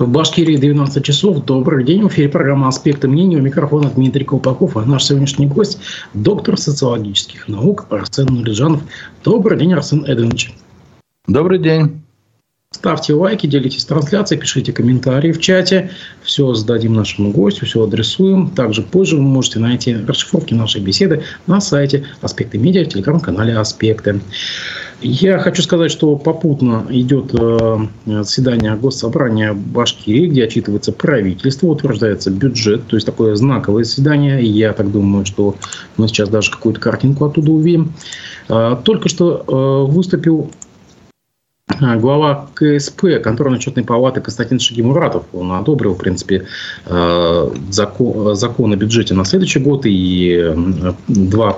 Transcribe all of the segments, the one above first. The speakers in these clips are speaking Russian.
В Башкирии 12 часов. Добрый день. В эфире программа «Аспекты мнений». У микрофона Дмитрий Колпаков. А наш сегодняшний гость – доктор социологических наук Арсен Нурижанов. Добрый день, Арсен Эдвинович. Добрый день. Ставьте лайки, делитесь трансляцией, пишите комментарии в чате. Все сдадим нашему гостю, все адресуем. Также позже вы можете найти расшифровки нашей беседы на сайте «Аспекты медиа» в телеграм-канале «Аспекты». Я хочу сказать, что попутно идет э, заседание Госсобрания Башкирии, где отчитывается правительство, утверждается бюджет, то есть такое знаковое заседание. Я так думаю, что мы сейчас даже какую-то картинку оттуда увидим. Э, только что э, выступил глава КСП, контрольно-отчетной палаты Константин Шагимуратов, он одобрил, в принципе, закон, закон о бюджете на следующий год и два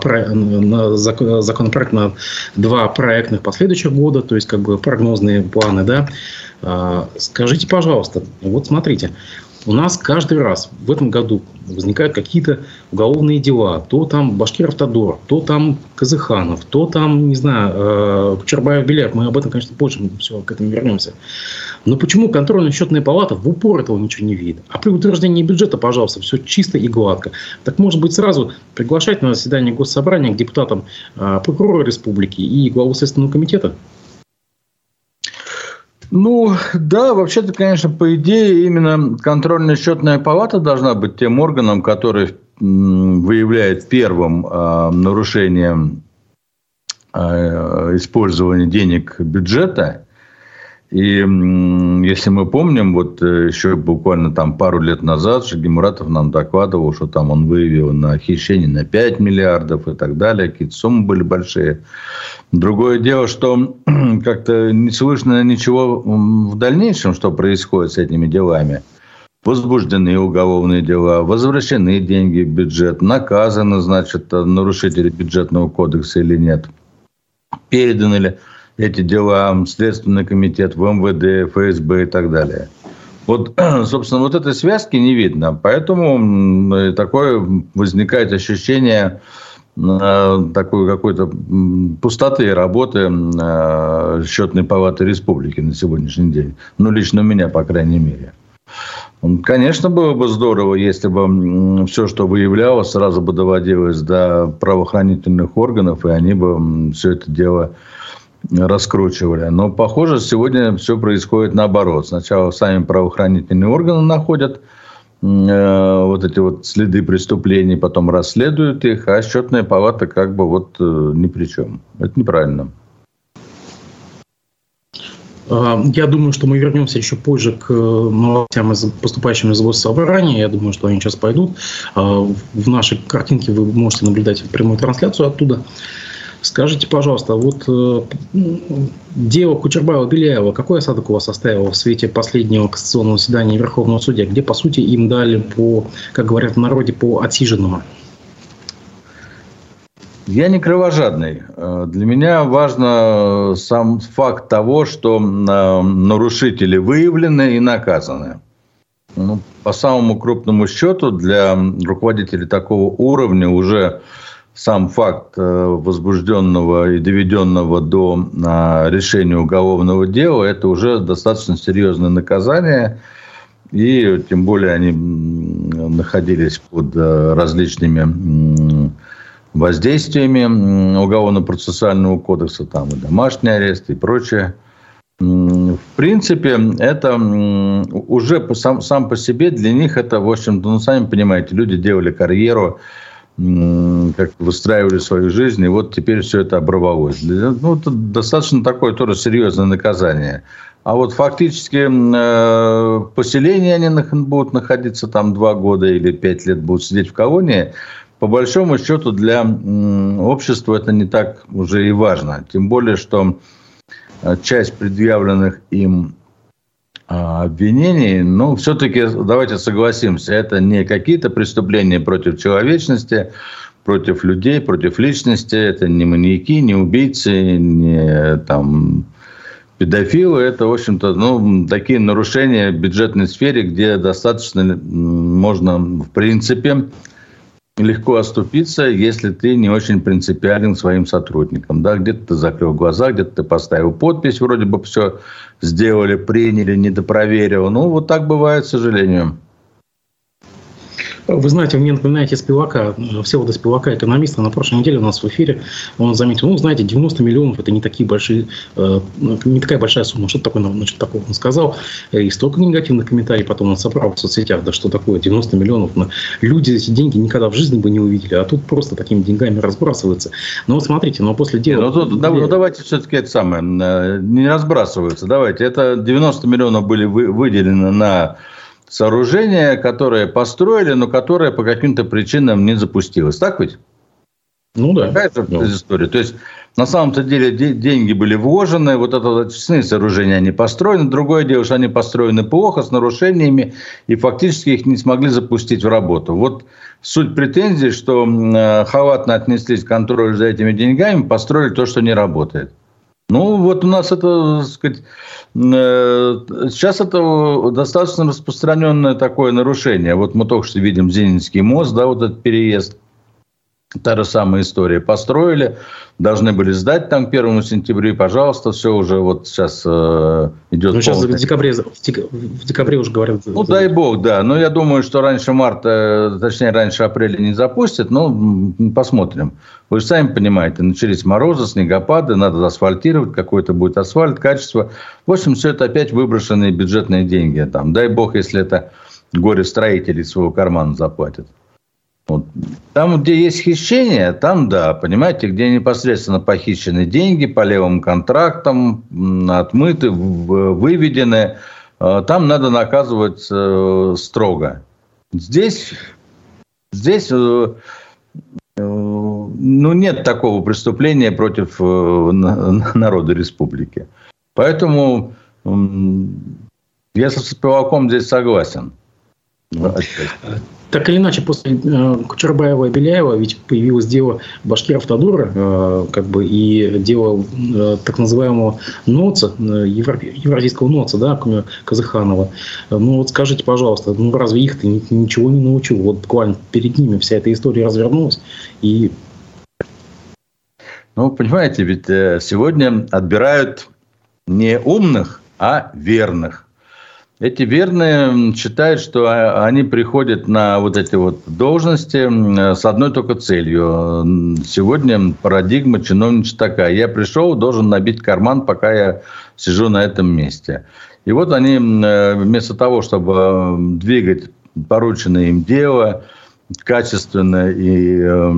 законопроект на два проектных последующих года, то есть как бы прогнозные планы, да. Скажите, пожалуйста, вот смотрите, у нас каждый раз в этом году возникают какие-то уголовные дела. То там Башкиров Тодор, то там Казыханов, то там, не знаю, э, Кучербаев Беляев. Мы об этом, конечно, позже все к этому вернемся. Но почему контрольно-счетная палата в упор этого ничего не видит? А при утверждении бюджета, пожалуйста, все чисто и гладко. Так может быть сразу приглашать на заседание госсобрания к депутатам э, прокурора республики и главу Следственного комитета? Ну, да, вообще-то, конечно, по идее, именно контрольно-счетная палата должна быть тем органом, который выявляет первым э, нарушением э, использования денег бюджета и если мы помним, вот э, еще буквально там пару лет назад Шагимуратов нам докладывал, что там он выявил на хищение на 5 миллиардов и так далее. Какие-то суммы были большие. Другое дело, что как-то не слышно ничего в дальнейшем, что происходит с этими делами. Возбуждены уголовные дела, возвращены деньги в бюджет, наказаны, значит, нарушители бюджетного кодекса или нет. Переданы ли эти дела, Следственный комитет, в МВД, ФСБ и так далее. Вот, собственно, вот этой связки не видно. Поэтому такое возникает ощущение э, такой какой-то пустоты работы э, счетной палаты республики на сегодняшний день. Ну, лично у меня, по крайней мере. Конечно, было бы здорово, если бы все, что выявлялось, сразу бы доводилось до правоохранительных органов, и они бы все это дело раскручивали. Но, похоже, сегодня все происходит наоборот. Сначала сами правоохранительные органы находят э, вот эти вот следы преступлений, потом расследуют их, а счетная палата как бы вот э, ни при чем. Это неправильно. А, я думаю, что мы вернемся еще позже к э, новостям, поступающим из госсобрания. Я думаю, что они сейчас пойдут. А, в нашей картинке вы можете наблюдать прямую трансляцию оттуда. Скажите, пожалуйста, вот э, дело Кучербаева-Беляева, какой осадок у вас оставило в свете последнего конституционного заседания Верховного судья, где, по сути, им дали по, как говорят в народе, по отсиженному? Я не кровожадный. Э, для меня важно сам факт того, что э, нарушители выявлены и наказаны. Ну, по самому крупному счету для руководителей такого уровня уже сам факт э, возбужденного и доведенного до а, решения уголовного дела, это уже достаточно серьезное наказание. И тем более они находились под э, различными воздействиями уголовно-процессуального кодекса, там и домашний арест и прочее. В принципе, это уже сам, сам по себе для них это, в общем-то, ну, сами понимаете, люди делали карьеру, как выстраивали свою жизнь, и вот теперь все это оборвалось. Ну, это достаточно такое тоже серьезное наказание. А вот фактически э, поселения они будут находиться там два года или пять лет будут сидеть в колонии. По большому счету для общества это не так уже и важно. Тем более, что э, часть предъявленных им обвинений, ну, все-таки давайте согласимся, это не какие-то преступления против человечности, против людей, против личности, это не маньяки, не убийцы, не там педофилы, это, в общем-то, ну, такие нарушения в бюджетной сфере, где достаточно можно, в принципе, легко оступиться, если ты не очень принципиален своим сотрудникам. Да? Где-то ты закрыл глаза, где-то ты поставил подпись, вроде бы все сделали, приняли, недопроверил. Ну, вот так бывает, к сожалению. Вы знаете, вы мне напоминаете Спивака, Всеволода Спивака, экономиста, на прошлой неделе у нас в эфире он заметил, ну, знаете, 90 миллионов – это не такие большие, э, не такая большая сумма. Что такое, значит, такого он сказал. И столько негативных комментариев потом он собрал в соцсетях, да что такое, 90 миллионов. Но люди эти деньги никогда в жизни бы не увидели, а тут просто такими деньгами разбрасываются. Но вот смотрите, но после дела... Ну, тут, ну, давайте все-таки это самое, э, не разбрасываются, давайте. Это 90 миллионов были выделены на сооружение, которое построили, но которое по каким-то причинам не запустилось. Так ведь? Ну да. Такая же ну. история. То есть, на самом-то деле деньги были вложены, вот это очистные сооружения, они построены. Другое дело, что они построены плохо, с нарушениями, и фактически их не смогли запустить в работу. Вот суть претензий, что э, халатно отнеслись к контролю за этими деньгами, построили то, что не работает. Ну, вот у нас это, так сказать, э, сейчас это достаточно распространенное такое нарушение. Вот мы только что видим Зенинский мост, да, вот этот переезд. Та же самая история. Построили, должны были сдать там к 1 сентября, и, пожалуйста, все уже вот сейчас э, идет. Ну, сейчас полный... в декабре, в декабре уже говорят. Ну, дай бог, да. Но я думаю, что раньше марта, точнее, раньше апреля не запустят, но посмотрим. Вы же сами понимаете, начались морозы, снегопады, надо асфальтировать, какой-то будет асфальт, качество. В общем, все это опять выброшенные бюджетные деньги. Там. Дай бог, если это горе-строители своего кармана заплатят. Вот. Там, где есть хищение, там да, понимаете, где непосредственно похищены деньги по левым контрактам, отмыты, выведены, э, там надо наказывать э, строго. Здесь, здесь э, ну, нет такого преступления против народа республики. Поэтому я со Спиваком здесь согласен. Так или иначе, после э, Кучербаева и Беляева ведь появилось дело Башкир Автодора, э, как бы, и дело э, так называемого НОЦа, э, евразийского НОЦа, да, Казаханова. Ну вот скажите, пожалуйста, ну разве их-то ничего не научил? Вот буквально перед ними вся эта история развернулась, и ну, понимаете, ведь э, сегодня отбирают не умных, а верных. Эти верные считают, что а, они приходят на вот эти вот должности с одной только целью. Сегодня парадигма чиновничья такая. Я пришел, должен набить карман, пока я сижу на этом месте. И вот они э, вместо того, чтобы двигать порученное им дело, качественно и э,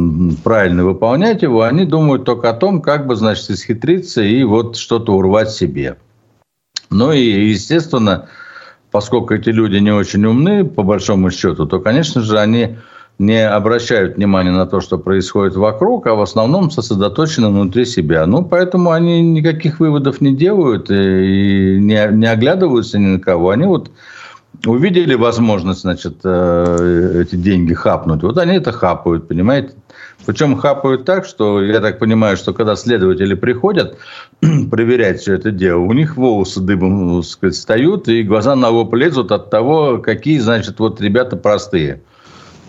правильно выполнять его, они думают только о том, как бы, значит, исхитриться и вот что-то урвать себе. Ну и, естественно, поскольку эти люди не очень умны, по большому счету, то, конечно же, они не обращают внимания на то, что происходит вокруг, а в основном сосредоточены внутри себя. Ну, поэтому они никаких выводов не делают и не, не оглядываются ни на кого. Они вот увидели возможность, значит, э, эти деньги хапнуть. Вот они это хапают, понимаете? Причем хапают так, что, я так понимаю, что когда следователи приходят проверять все это дело, у них волосы дыбом ну, сказать, встают, и глаза на лоб лезут от того, какие, значит, вот ребята простые.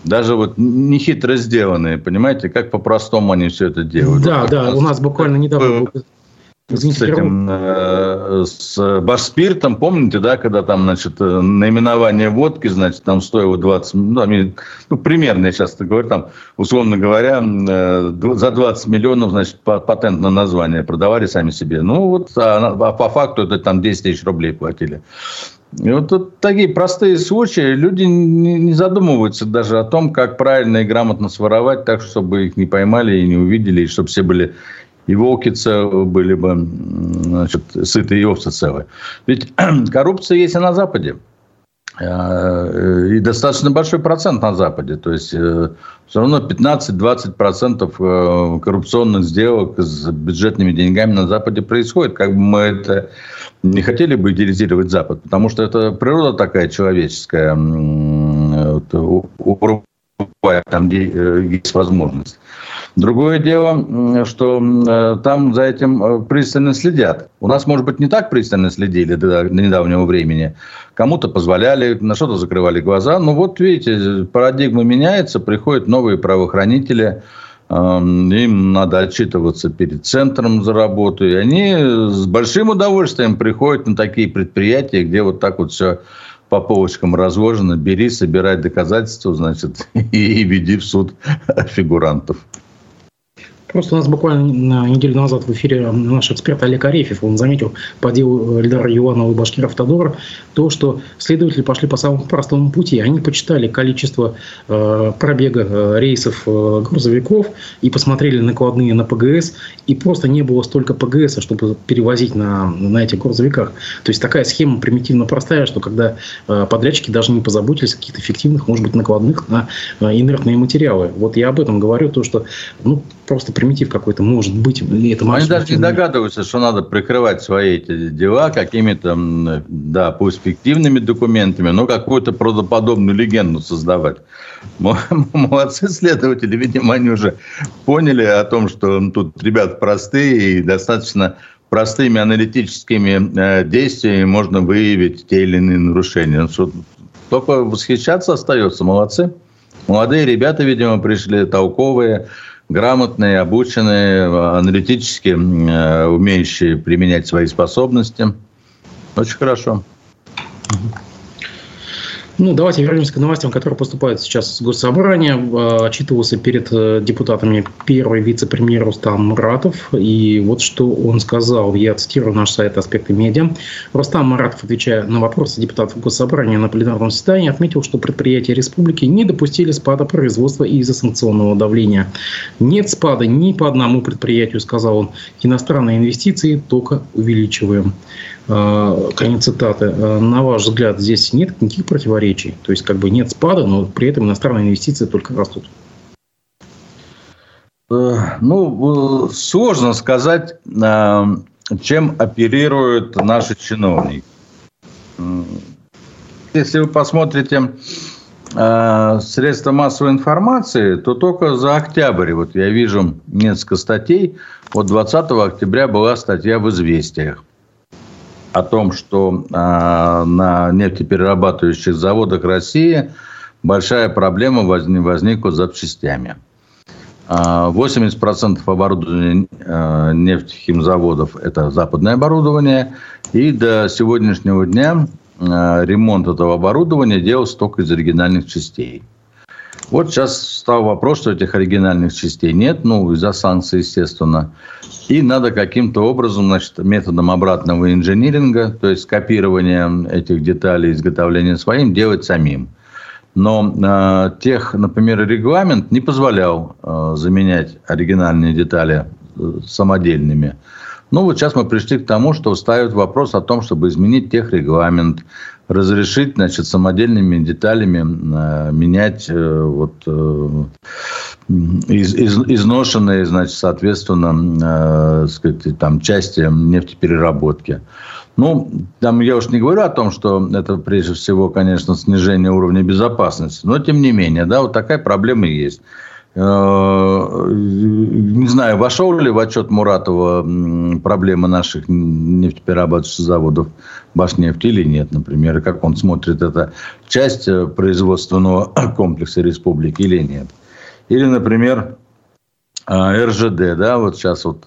Даже вот нехитро сделанные, понимаете, как по-простому они все это делают. Да, вот, да, у нас буквально недавно был Извините, с этим, э, с Башспиртом, помните, да, когда там, значит, э, наименование водки, значит, там стоило 20, ну, ну примерно, я сейчас говорю, там, условно говоря, э, за 20 миллионов, значит, патент на название продавали сами себе. Ну, вот, а, а по факту это там 10 тысяч рублей платили. И вот тут такие простые случаи, люди не задумываются даже о том, как правильно и грамотно своровать так, чтобы их не поймали и не увидели, и чтобы все были и волки были бы значит, сытые и овцы целые. Ведь коррупция есть и на Западе. Э, и достаточно большой процент на Западе. То есть, э, все равно 15-20% э, коррупционных сделок с бюджетными деньгами на Западе происходит. Как бы мы это не хотели бы идеализировать Запад, потому что это природа такая человеческая, там, где есть возможность. Другое дело, что э, там за этим э, пристально следят. У нас, может быть, не так пристально следили до недавнего времени. Кому-то позволяли, на что-то закрывали глаза. Но вот видите, парадигма меняется, приходят новые правоохранители, им надо отчитываться перед центром за работу, и они с большим удовольствием приходят на такие предприятия, где вот так вот все по полочкам разложено, бери, собирай доказательства, значит, и веди в суд фигурантов. Просто у нас буквально неделю назад в эфире наш эксперт Олег Арефьев, он заметил по делу Эльдара Юанова и Башкира Автодора, то, что следователи пошли по самому простому пути. Они почитали количество э, пробега э, рейсов э, грузовиков и посмотрели накладные на ПГС, и просто не было столько ПГС, чтобы перевозить на, на этих грузовиках. То есть такая схема примитивно простая, что когда э, подрядчики даже не позаботились о каких-то эффективных, может быть, накладных на э, инертные материалы. Вот я об этом говорю, то, что ну, просто примитив какой-то может быть. Это Они даже не догадываются, что надо прикрывать свои эти дела какими-то, да, пусть фиктивными документами, но какую-то правдоподобную легенду создавать. Молодцы следователи, видимо, они уже поняли о том, что тут ребят простые и достаточно простыми аналитическими э, действиями можно выявить те или иные нарушения. Ну, только восхищаться остается. Молодцы. Молодые ребята, видимо, пришли, толковые, грамотные, обученные, аналитически э, умеющие применять свои способности. Очень хорошо. Ну, давайте вернемся к новостям, которые поступают сейчас с Госсобрания. Э, отчитывался перед э, депутатами первый вице-премьер Рустам Муратов. И вот что он сказал. Я цитирую наш сайт «Аспекты медиа». Рустам Муратов, отвечая на вопросы депутатов Госсобрания на пленарном заседании, отметил, что предприятия республики не допустили спада производства из-за санкционного давления. Нет спада ни по одному предприятию, сказал он. Иностранные инвестиции только увеличиваем. Э, конец цитаты. Э, на ваш взгляд, здесь нет никаких противоречий? То есть, как бы нет спада, но при этом иностранные инвестиции только растут. Э, ну, сложно сказать, чем оперируют наши чиновники. Если вы посмотрите средства массовой информации, то только за октябрь, вот я вижу несколько статей, вот 20 октября была статья в «Известиях», о том, что а, на нефтеперерабатывающих заводах России большая проблема возникла с запчастями. 80% а, оборудования а, нефтехимзаводов – это западное оборудование. И до сегодняшнего дня ремонт этого оборудования делался только из оригинальных частей. Вот сейчас стал вопрос, что этих оригинальных частей нет, ну, из-за санкций, естественно. И надо каким-то образом, значит, методом обратного инжиниринга, то есть копирования этих деталей, изготовления своим, делать самим. Но э, тех, например, регламент не позволял э, заменять оригинальные детали э, самодельными. Ну вот сейчас мы пришли к тому, что ставят вопрос о том, чтобы изменить техрегламент, разрешить, значит, самодельными деталями э, менять э, вот э, из, из, изношенные, значит, соответственно, э, сказать, там части нефтепереработки. Ну, там я уж не говорю о том, что это прежде всего, конечно, снижение уровня безопасности, но тем не менее, да, вот такая проблема есть. Э, не знаю, вошел ли в отчет Муратова проблемы наших нефтеперерабатывающих заводов Башнефти или нет, например, и как он смотрит это часть э, производственного комплекса республики или нет. Или, например, э, РЖД, да, вот сейчас вот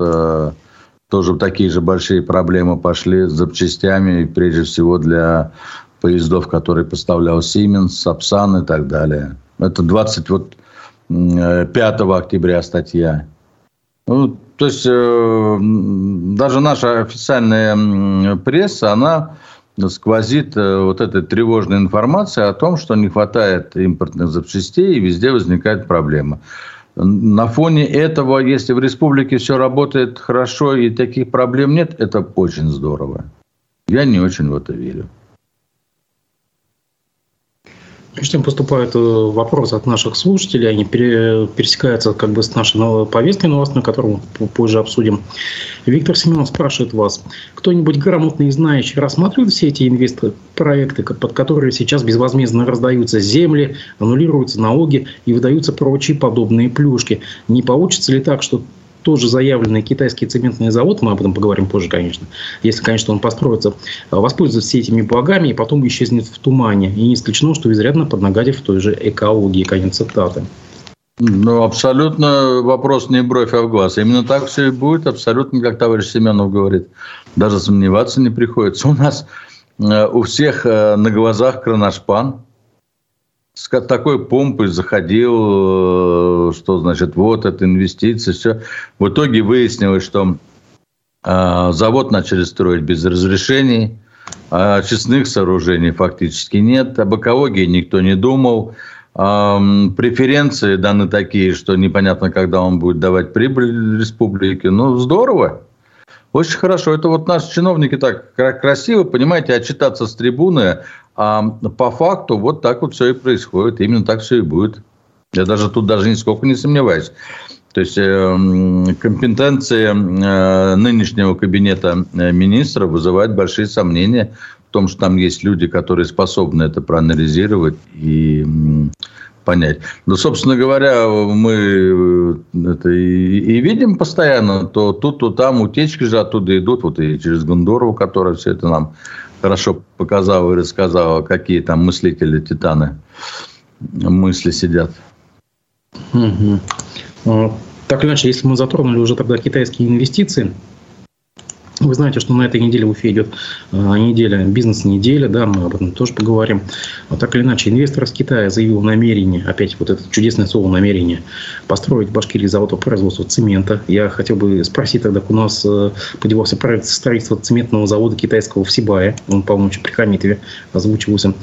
тоже такие же большие проблемы пошли с запчастями, прежде всего для поездов, которые поставлял Siemens, Сапсан и так далее. Это 20 вот 5 октября статья. Ну, то есть э, даже наша официальная пресса, она сквозит э, вот этой тревожной информацией о том, что не хватает импортных запчастей и везде возникает проблема. На фоне этого, если в республике все работает хорошо и таких проблем нет, это очень здорово. Я не очень в это верю. Чем поступают э, вопросы от наших слушателей, они пересекаются как бы с нашей повесткой новостной, которую мы позже обсудим. Виктор Семенов спрашивает вас, кто-нибудь грамотный и знающий рассматривает все эти инвестпроекты, под которые сейчас безвозмездно раздаются земли, аннулируются налоги и выдаются прочие подобные плюшки? Не получится ли так, что тоже заявленный китайский цементный завод, мы об этом поговорим позже, конечно, если, конечно, он построится, воспользуется всеми этими благами и потом исчезнет в тумане. И не исключено, что изрядно поднагадив той же экологии. Конец цитаты. Ну, абсолютно вопрос не бровь, а в глаз. Именно так все и будет, абсолютно, как товарищ Семенов говорит. Даже сомневаться не приходится. У нас э, у всех э, на глазах кроношпан. С такой помпой заходил, э, что значит, вот это инвестиции, все. В итоге выяснилось, что завод начали строить без разрешений, а очистных сооружений фактически нет, об экологии никто не думал – преференции даны такие, что непонятно, когда он будет давать прибыль республике. Ну, здорово. Очень хорошо. Это вот наши чиновники так красиво, понимаете, отчитаться с трибуны, а по факту вот так вот все и происходит. Именно так все и будет. Я даже тут даже нисколько не сомневаюсь. То есть э, компетенции э, нынешнего кабинета э, министра вызывают большие сомнения в том, что там есть люди, которые способны это проанализировать и понять. Но, собственно говоря, мы это и, и видим постоянно, то тут, то там утечки же оттуда идут, вот и через Гондорову, которая все это нам хорошо показала и рассказала, какие там мыслители, титаны мысли сидят. Угу. Так или иначе, если мы затронули уже тогда китайские инвестиции, вы знаете, что на этой неделе в Уфе идет а, неделя, бизнес-неделя, да, мы об этом тоже поговорим. Но так или иначе, инвестор из Китая заявил намерение, опять вот это чудесное слово намерение, построить в Башкирии завод по производству цемента. Я хотел бы спросить тогда, у нас э, подевался проект строительства цементного завода китайского в Сибае, он, по-моему, при Хамитове озвучивался.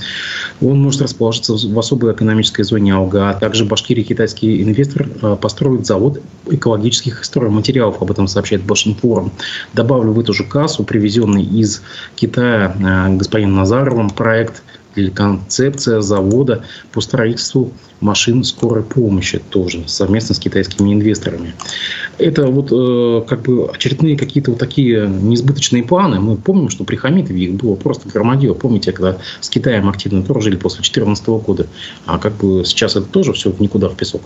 Он может расположиться в особой экономической зоне Алга, а также в Башкирии китайский инвестор э, построит завод экологических стройматериалов, об этом сообщает Башинфорум. Добавлю в эту же кассу, привезенный из Китая э, господином Назаровым проект или концепция завода по строительству машин скорой помощи тоже совместно с китайскими инвесторами. Это вот э, как бы очередные какие-то вот такие несбыточные планы. Мы помним, что при Хамитове их было просто громадье. Помните, когда с Китаем активно дружили после 2014 года. А как бы сейчас это тоже все никуда в песок.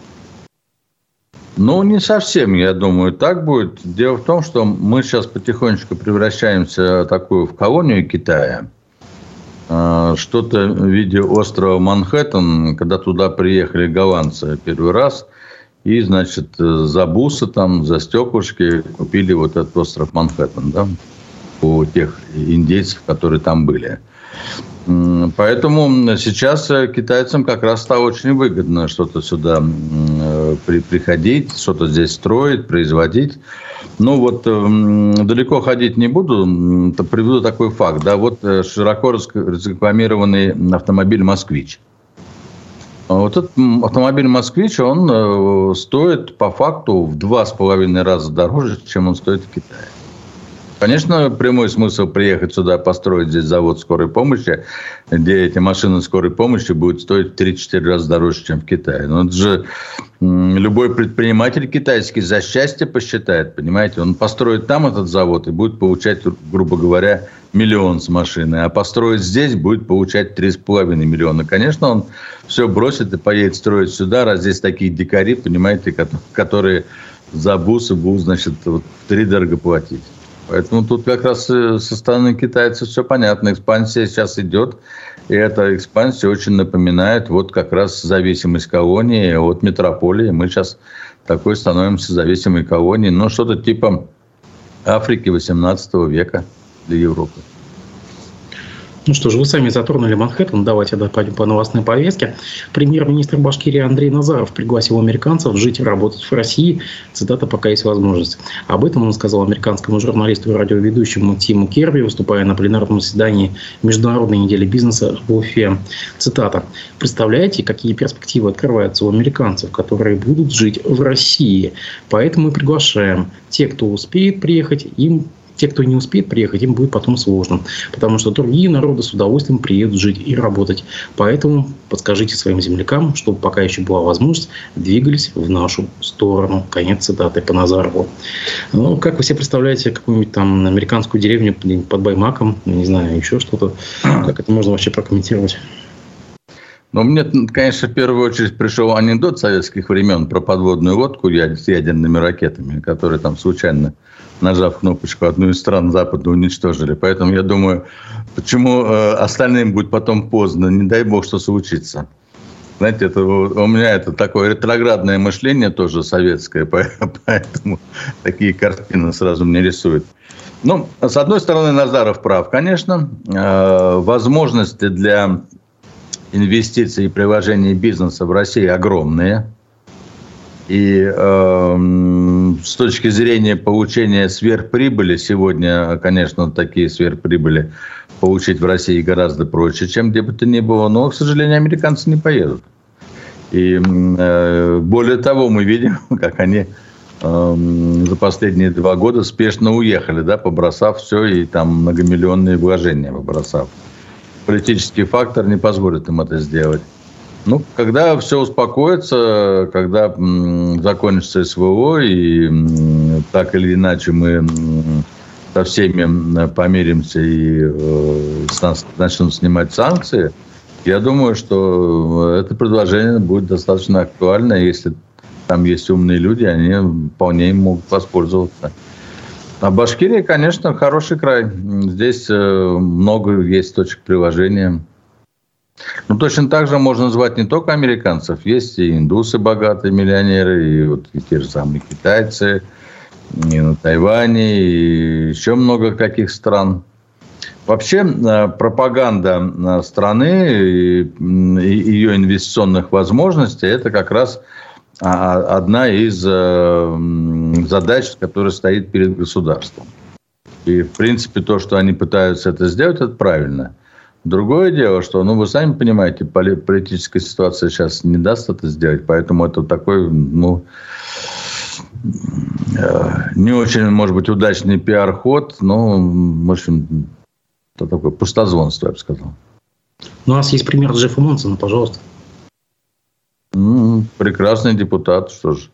Ну, не совсем, я думаю, так будет. Дело в том, что мы сейчас потихонечку превращаемся такую в колонию Китая. А, что-то в виде острова Манхэттен, когда туда приехали голландцы первый раз, и, значит, за бусы там, за стеклышки купили вот этот остров Манхэттен, да, у тех индейцев, которые там были. Поэтому сейчас китайцам как раз стало очень выгодно что-то сюда э, приходить, что-то здесь строить, производить. Ну вот далеко ходить не буду, приведу такой факт. Да, вот э, широко рекламированный автомобиль «Москвич». Вот этот автомобиль «Москвич», он э, стоит по факту в два с половиной раза дороже, чем он стоит в Китае. Конечно, прямой смысл приехать сюда, построить здесь завод скорой помощи, где эти машины скорой помощи будут стоить в 3-4 раза дороже, чем в Китае. Но это же любой предприниматель китайский за счастье посчитает, понимаете? Он построит там этот завод и будет получать, грубо говоря, миллион с машины. А построить здесь будет получать 3,5 миллиона. Конечно, он все бросит и поедет строить сюда, раз здесь такие дикари, понимаете, которые за бусы будут, значит, вот, три дорого платить. Поэтому тут как раз э, со стороны китайцев все понятно. Экспансия сейчас идет. И эта экспансия очень напоминает вот как раз зависимость колонии от метрополии. Мы сейчас такой становимся зависимой колонией. Ну, что-то типа Африки 18 века для Европы. Ну что ж, вы сами затронули Манхэттен, давайте да, пойдем по новостной повестке. Премьер-министр Башкирии Андрей Назаров пригласил американцев жить и работать в России, цитата, пока есть возможность. Об этом он сказал американскому журналисту и радиоведущему Тиму Керби, выступая на пленарном заседании Международной недели бизнеса в Уфе. Цитата. «Представляете, какие перспективы открываются у американцев, которые будут жить в России? Поэтому мы приглашаем. Те, кто успеет приехать, им те, кто не успеет приехать, им будет потом сложно. Потому что другие народы с удовольствием приедут жить и работать. Поэтому подскажите своим землякам, чтобы пока еще была возможность, двигались в нашу сторону. Конец цитаты по Назарову. Ну, как вы себе представляете какую-нибудь там американскую деревню под Баймаком, не знаю, еще что-то? Как это можно вообще прокомментировать? Ну, мне, конечно, в первую очередь пришел анекдот советских времен про подводную лодку с ядерными ракетами, которые там случайно нажав кнопочку, одну из стран Запада уничтожили. Поэтому я думаю, почему э, остальным будет потом поздно, не дай бог, что случится. Знаете, это, у меня это такое ретроградное мышление тоже советское, поэтому такие картины сразу мне рисуют. Ну, с одной стороны, Назаров прав, конечно. Э, возможности для инвестиций и приложения бизнеса в России огромные. И э, с точки зрения получения сверхприбыли, сегодня, конечно, такие сверхприбыли получить в России гораздо проще, чем где бы то ни было. Но, к сожалению, американцы не поедут. И э, более того, мы видим, как они э, за последние два года спешно уехали, да, побросав все и там многомиллионные вложения побросав. Политический фактор не позволит им это сделать. Ну, когда все успокоится, когда закончится СВО, и так или иначе мы со всеми помиримся и э, начнут снимать санкции, я думаю, что это предложение будет достаточно актуально, если там есть умные люди, они вполне им могут воспользоваться. А Башкирия, конечно, хороший край. Здесь э, много есть точек приложения. Ну, точно так же можно назвать не только американцев. Есть и индусы богатые, миллионеры, и вот и те же самые китайцы, и на Тайване, и еще много каких стран. Вообще э, пропаганда э, страны и ее инвестиционных возможностей – это как раз одна из э, задач, которая стоит перед государством. И, в принципе, то, что они пытаются это сделать, это правильно. Другое дело, что, ну, вы сами понимаете, политическая ситуация сейчас не даст это сделать, поэтому это такой, ну, э, не очень, может быть, удачный пиар-ход, но, в общем, это такое пустозвонство, я бы сказал. Ну, у нас есть пример Джеффа Монсона, пожалуйста. Прекрасный депутат, что ж.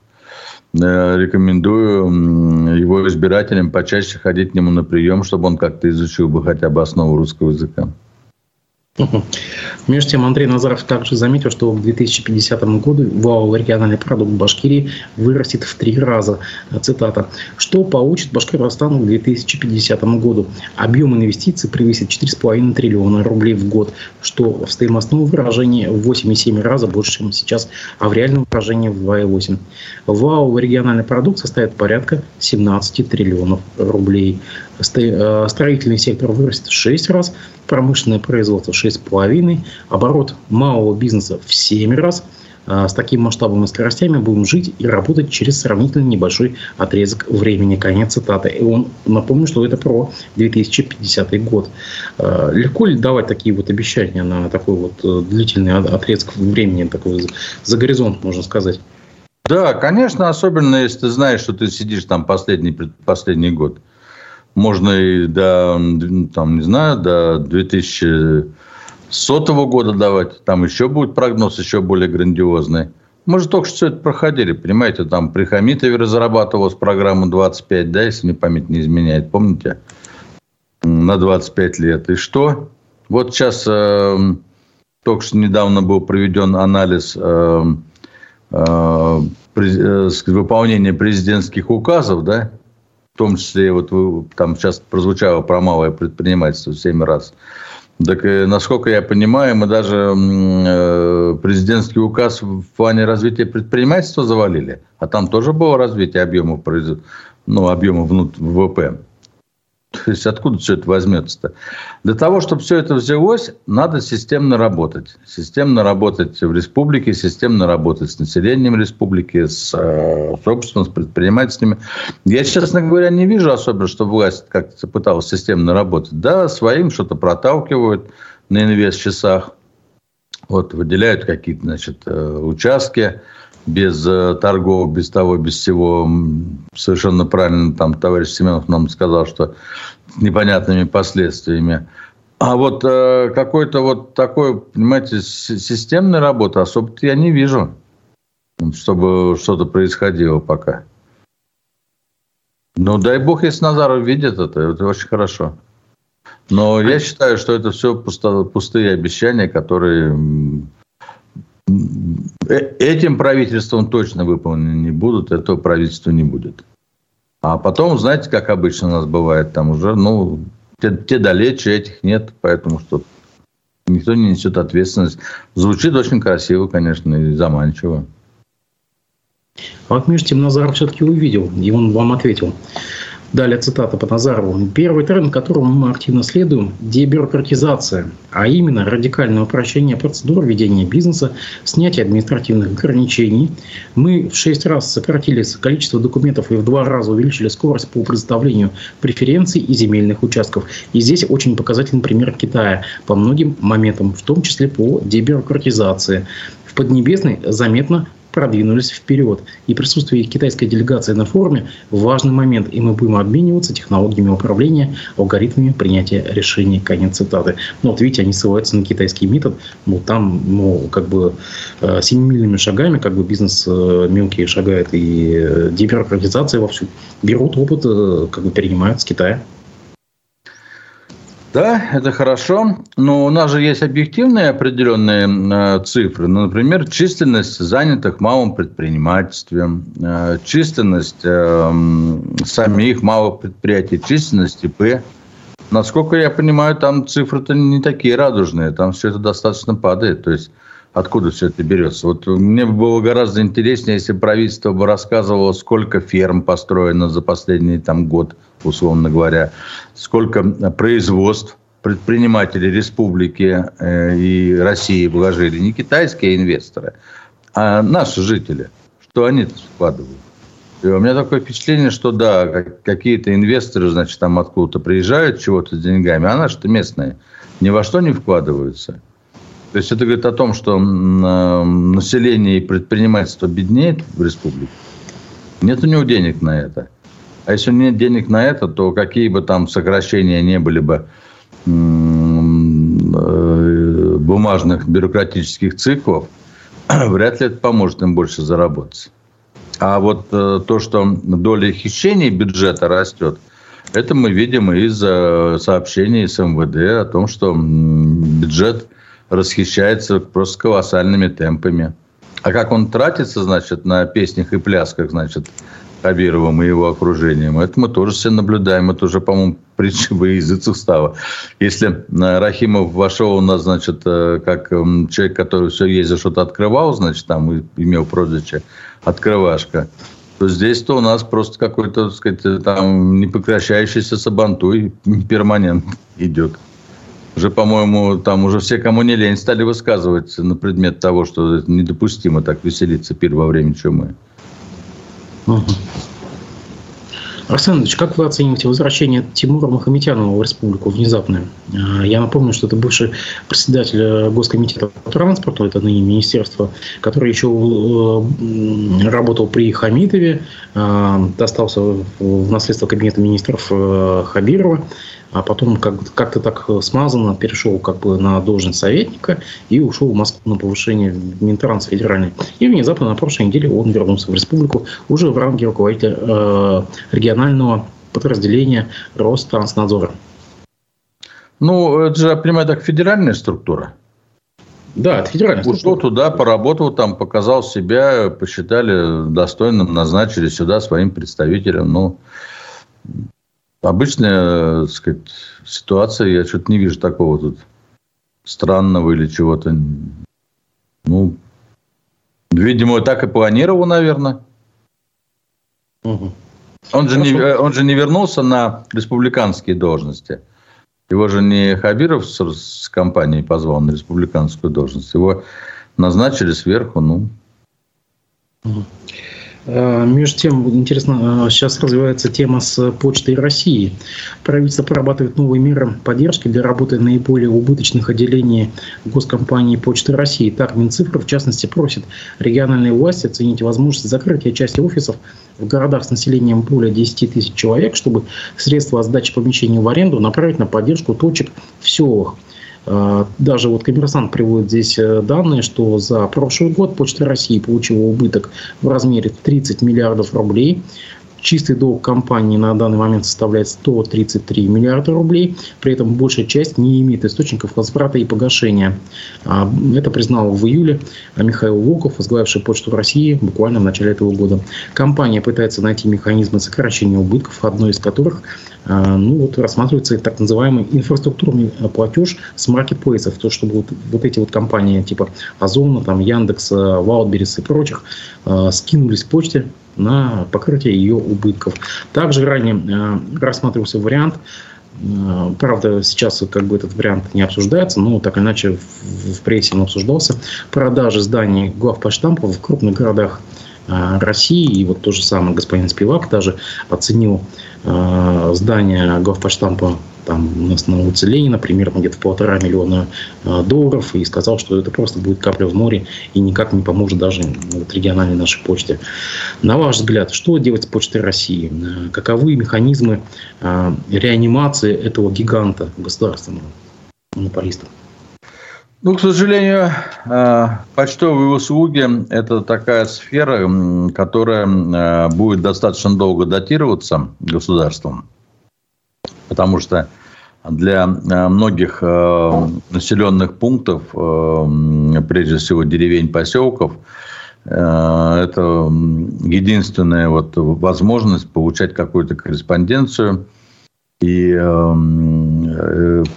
Э, рекомендую его избирателям почаще ходить к нему на прием, чтобы он как-то изучил бы хотя бы основу русского языка. Между тем, Андрей Назаров также заметил, что к 2050 году валовый региональный продукт Башкирии вырастет в три раза. Цитата. Что получит Башкортостан к 2050 году? Объем инвестиций превысит 4,5 триллиона рублей в год, что в стоимостном выражении в 8,7 раза больше, чем сейчас, а в реальном выражении в 2,8. Валовый региональный продукт составит порядка 17 триллионов рублей. Э, строительный сектор вырастет в 6 раз, промышленное производство в 6,5, оборот малого бизнеса в 7 раз. Э, с таким масштабом и скоростями будем жить и работать через сравнительно небольшой отрезок времени. Конец цитаты. И он, напомню, что это про 2050 год. Э, легко ли давать такие вот обещания на такой вот длительный отрезок времени, такой за горизонт, можно сказать? Да, конечно, особенно если ты знаешь, что ты сидишь там последний, последний год можно и до, там, не знаю, до 2100 года давать. Там еще будет прогноз еще более грандиозный. Мы же только что все это проходили, понимаете, там при Хамитове разрабатывалась программа 25, да, если мне память не изменяет, помните? На 25 лет. И что? Вот сейчас э, только что недавно был проведен анализ э, э, э, выполнения президентских указов, да, в том числе, вот вы, там сейчас прозвучало про малое предпринимательство 7 раз. Так, насколько я понимаю, мы даже э, президентский указ в плане развития предпринимательства завалили, а там тоже было развитие объема, ну, объема внут, ВВП. То есть откуда все это возьмется-то? Для того, чтобы все это взялось, надо системно работать. Системно работать в республике, системно работать с населением республики, с э, обществом, с предпринимателями. Я, честно говоря, не вижу особенно, что власть как-то пыталась системно работать. Да, своим что-то проталкивают на инвест-часах. Вот, выделяют какие-то, значит, э, участки без э, торгов, без того, без всего. Совершенно правильно там товарищ Семенов нам сказал, что с непонятными последствиями. А вот э, какой-то вот такой, понимаете, системной работы особо я не вижу, чтобы что-то происходило пока. Ну, дай бог, если Назаров видит это, это очень хорошо. Но я считаю, что это все пустые обещания, которые этим правительством точно выполнены не будут, этого правительства не будет. А потом, знаете, как обычно у нас бывает, там уже, ну, те, те далече, этих нет, поэтому что Никто не несет ответственность. Звучит очень красиво, конечно, и заманчиво. А вот между тем Назар все-таки увидел, и он вам ответил. Далее цитата по Назарову. Первый тренд, которому мы активно следуем – дебюрократизация, а именно радикальное упрощение процедур ведения бизнеса, снятие административных ограничений. Мы в шесть раз сократили количество документов и в два раза увеличили скорость по предоставлению преференций и земельных участков. И здесь очень показательный пример Китая по многим моментам, в том числе по дебюрократизации. В Поднебесной заметно продвинулись вперед. И присутствие китайской делегации на форуме – важный момент, и мы будем обмениваться технологиями управления, алгоритмами принятия решений. Конец цитаты. Ну, вот видите, они ссылаются на китайский метод. Ну, там, ну, как бы э, семимильными шагами, как бы бизнес э, мелкий шагает, и э, дебюрократизация вовсю. Берут опыт, как бы перенимают с Китая. Да, это хорошо, но у нас же есть объективные определенные э, цифры. Ну, например, численность занятых в малом предпринимательстве, э, численность э, самих малых предприятий, численность ИП. Насколько я понимаю, там цифры-то не такие радужные, там все это достаточно падает. То есть откуда все это берется. Вот мне было гораздо интереснее, если правительство бы рассказывало, сколько ферм построено за последний там, год, условно говоря, сколько производств предприниматели республики э, и России вложили, не китайские инвесторы, а наши жители, что они вкладывают. И у меня такое впечатление, что да, какие-то инвесторы, значит, там откуда-то приезжают чего-то с деньгами, а наши-то местные ни во что не вкладываются. То есть это говорит о том, что население и предпринимательство беднеет в республике. Нет у него денег на это. А если нет денег на это, то какие бы там сокращения не были бы э, бумажных бюрократических циклов, вряд ли это поможет им больше заработать. А вот э, то, что доля хищений бюджета растет, это мы видим из э, сообщений с МВД о том, что бюджет расхищается просто колоссальными темпами. А как он тратится, значит, на песнях и плясках, значит, Хабировым и его окружением. Это мы тоже все наблюдаем. Это уже, по-моему, во языцах стало. Если э, Рахимов вошел у нас, значит, э, как человек, который все ездил, что-то открывал, значит, там имел прозвище «открывашка», то здесь-то у нас просто какой-то, так сказать, там непрекращающийся сабантуй перманент идет. Уже, по-моему, там уже все, кому не лень, стали высказывать на предмет того, что недопустимо так веселиться пир во время чумы. Арсен Ильич, как вы оцениваете возвращение Тимура Махаметянова в республику внезапное? А, я напомню, что это бывший председатель э, Госкомитета по транспорту, это ныне министерство, который еще э, работал при Хамитове, а, достался в наследство кабинета министров э, Хабирова а потом как- как-то так смазанно перешел как бы на должность советника и ушел в Москву на повышение в Минтранс федеральный. И внезапно на прошлой неделе он вернулся в республику уже в ранге руководителя э, регионального подразделения Ространснадзора. Ну, это же, я понимаю, так федеральная структура. Да, это федеральная структура. Ушел туда, поработал там, показал себя, посчитали достойным, назначили сюда своим представителем. Ну, Обычная, так сказать, ситуация, я что-то не вижу такого тут странного или чего-то. Ну, видимо, так и планировал, наверное. Угу. Он, же не, он же не вернулся на республиканские должности. Его же не Хабиров с, с компанией позвал на республиканскую должность. Его назначили сверху, ну. Угу. Э, между тем, интересно, э, сейчас развивается тема с Почтой России. Правительство прорабатывает новые меры поддержки для работы наиболее убыточных отделений госкомпании Почты России. Так, Минцифра, в частности, просит региональные власти оценить возможность закрытия части офисов в городах с населением более 10 тысяч человек, чтобы средства от сдачи помещений в аренду направить на поддержку точек в селах. А, даже вот коммерсант приводит здесь э, данные, что за прошлый год Почта России получила убыток в размере 30 миллиардов рублей. Чистый долг компании на данный момент составляет 133 миллиарда рублей. При этом большая часть не имеет источников возврата и погашения. А, это признал в июле Михаил Волков, возглавивший Почту России буквально в начале этого года. Компания пытается найти механизмы сокращения убытков, одной из которых а, ну, вот рассматривается так называемый инфраструктурный платеж с маркетплейсов, то, чтобы вот, вот эти вот компании типа Озона, там, Яндекса, Валберис и прочих скинулись почте на покрытие ее убытков. Также ранее э, рассматривался вариант Правда, сейчас как бы этот вариант не обсуждается, но так или иначе в, прессе он обсуждался. Продажи зданий главпочтампов в крупных городах России. И вот то же самое господин Спивак даже оценил э, здание главпочтампа там у нас на улице Ленина примерно где-то полтора миллиона э, долларов и сказал, что это просто будет капля в море и никак не поможет даже вот, региональной нашей почте. На ваш взгляд, что делать с почтой России? Э, каковы механизмы э, реанимации этого гиганта государственного монополиста? Ну, к сожалению, почтовые услуги – это такая сфера, которая будет достаточно долго датироваться государством потому что для э, многих э, населенных пунктов, э, прежде всего деревень, поселков, это единственная вот возможность получать какую-то корреспонденцию. И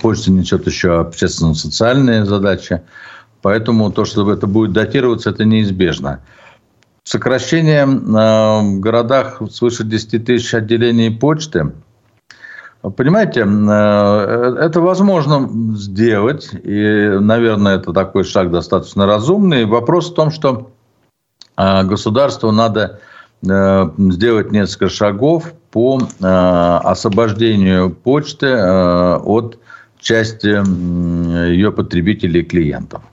почта несет еще общественно-социальные задачи. Поэтому то, что это будет датироваться, это неизбежно. Сокращение в городах свыше 10 тысяч отделений почты – Понимаете, э, это возможно сделать, и, наверное, это такой шаг достаточно разумный. Вопрос в том, что э, государству надо э, сделать несколько шагов по освобождению почты от части ее потребителей и клиентов.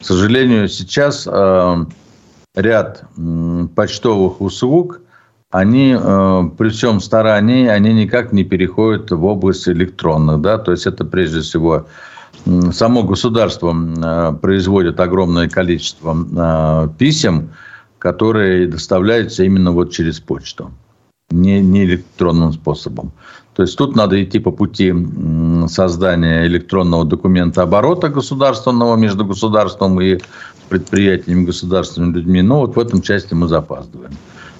К сожалению, сейчас ряд почтовых услуг – они э, при всем старании, они никак не переходят в область электронных. Да? То есть это прежде всего само государство э, производит огромное количество э, писем, которые доставляются именно вот через почту, не, не электронным способом. То есть тут надо идти по пути создания электронного документа оборота государственного между государством и предприятиями, государственными людьми. Но вот в этом части мы запаздываем.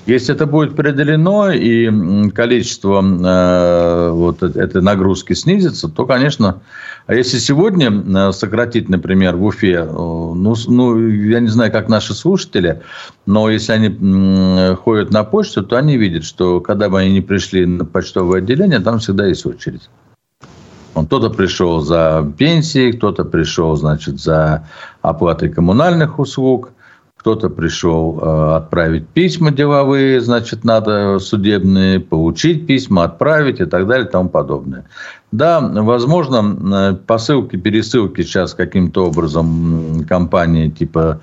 Если это будет преодолено и количество э, вот этой нагрузки снизится, то, конечно, а если сегодня э, сократить, например, в Уфе, э, ну, ну, я не знаю, как наши слушатели, но если они ходят на почту, то они видят, что когда бы они не пришли на почтовое отделение, там всегда есть очередь. Кто-то пришел за пенсией, кто-то пришел, значит, за оплатой коммунальных услуг, кто-то пришел э, отправить письма деловые, значит, надо судебные, получить письма, отправить и так далее и тому подобное. Да, возможно, э, посылки, пересылки сейчас каким-то образом компании типа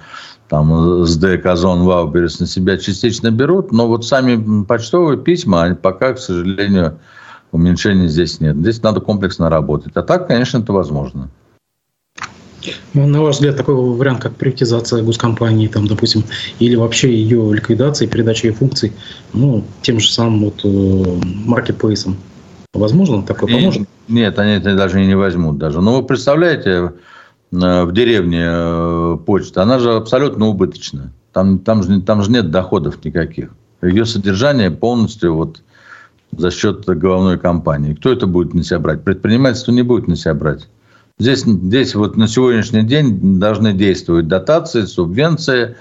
там СДЭК, Озон, Вауберес на себя частично берут, но вот сами почтовые письма, пока, к сожалению, уменьшения здесь нет. Здесь надо комплексно работать. А так, конечно, это возможно. Ну, на ваш взгляд, такой вариант, как приватизация госкомпании, там, допустим, или вообще ее ликвидация и передача ее функций, ну, тем же самым вот э, маркетплейсом, возможно, такое поможет? Нет, они это даже не возьмут даже. Но вы представляете, э, в деревне э, почта, она же абсолютно убыточная. Там, там, же, там же нет доходов никаких. Ее содержание полностью вот за счет головной компании. Кто это будет на себя брать? Предпринимательство не будет на себя брать. Здесь, здесь вот на сегодняшний день должны действовать дотации, субвенции,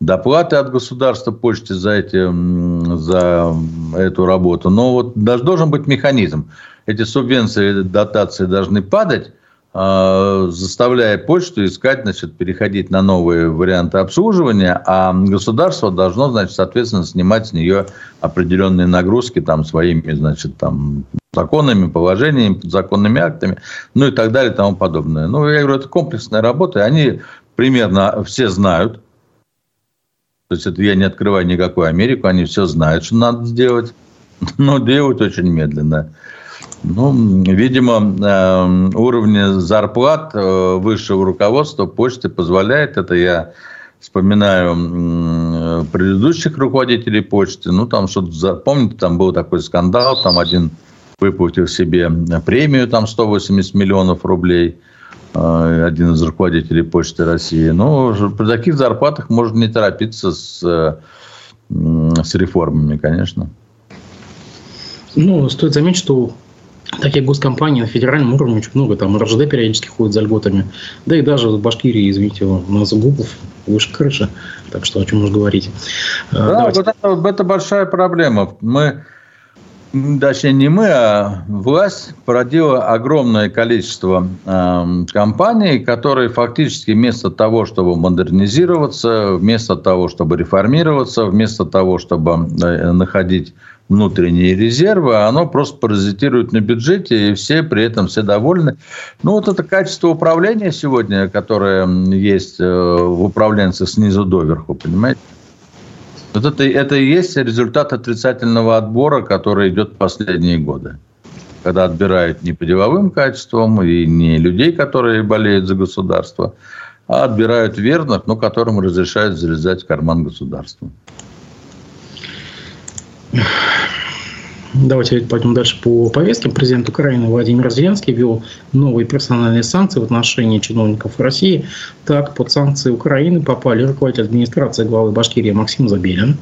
доплаты от государства почте за, эти, за эту работу. Но вот должен быть механизм. Эти субвенции, дотации должны падать, а, заставляя почту искать, значит, переходить на новые варианты обслуживания, а государство должно, значит, соответственно, снимать с нее определенные нагрузки там своими, значит, там законами, положениями, законными актами, ну и так далее и тому подобное. Ну, я говорю, это комплексная работа, и они примерно все знают, то есть это я не открываю никакую Америку, они все знают, что надо сделать, но делают очень медленно. Ну, видимо, э, уровни зарплат э, высшего руководства почты позволяет это. Я вспоминаю предыдущих руководителей почты. Ну, там что-то, помните, там был такой скандал, там один выплатил себе премию, там 180 миллионов рублей, один из руководителей Почты России. Но при таких зарплатах можно не торопиться с, с реформами, конечно. Ну, стоит заметить, что таких госкомпаний на федеральном уровне очень много. Там РЖД периодически ходит за льготами. Да и даже в Башкирии, извините, у нас ГУПов выше крыши. Так что о чем можно говорить. Да, вот это, это большая проблема. Мы, точнее не мы, а власть породила огромное количество э, компаний, которые фактически вместо того, чтобы модернизироваться, вместо того, чтобы реформироваться, вместо того, чтобы э, находить внутренние резервы, а оно просто паразитирует на бюджете, и все при этом все довольны. Ну, вот это качество управления сегодня, которое есть э, в управленцах снизу доверху, понимаете? Вот это, это и есть результат отрицательного отбора, который идет последние годы. Когда отбирают не по деловым качествам и не людей, которые болеют за государство, а отбирают верных, но которым разрешают залезать в карман государства. Давайте пойдем дальше по повестке. Президент Украины Владимир Зеленский ввел новые персональные санкции в отношении чиновников России. Так, под санкции Украины попали руководитель администрации главы Башкирии Максим Забелин,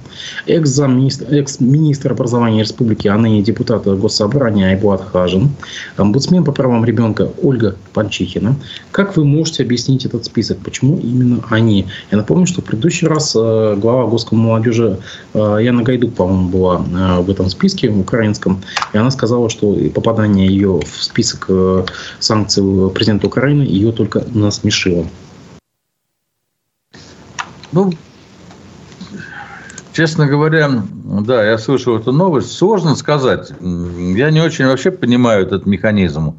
экс-министр, экс-министр образования республики, а ныне депутат Госсобрания Айбуат Хажин, омбудсмен по правам ребенка Ольга Панчихина. Как вы можете объяснить этот список? Почему именно они? Я напомню, что в предыдущий раз э, глава Госком молодежи э, Яна Гайдук, по-моему, была э, в этом списке Украины украинском. И она сказала, что попадание ее в список э, санкций президента Украины ее только насмешило. Ну, честно говоря, да, я слышал эту новость. Сложно сказать. Я не очень вообще понимаю этот механизм.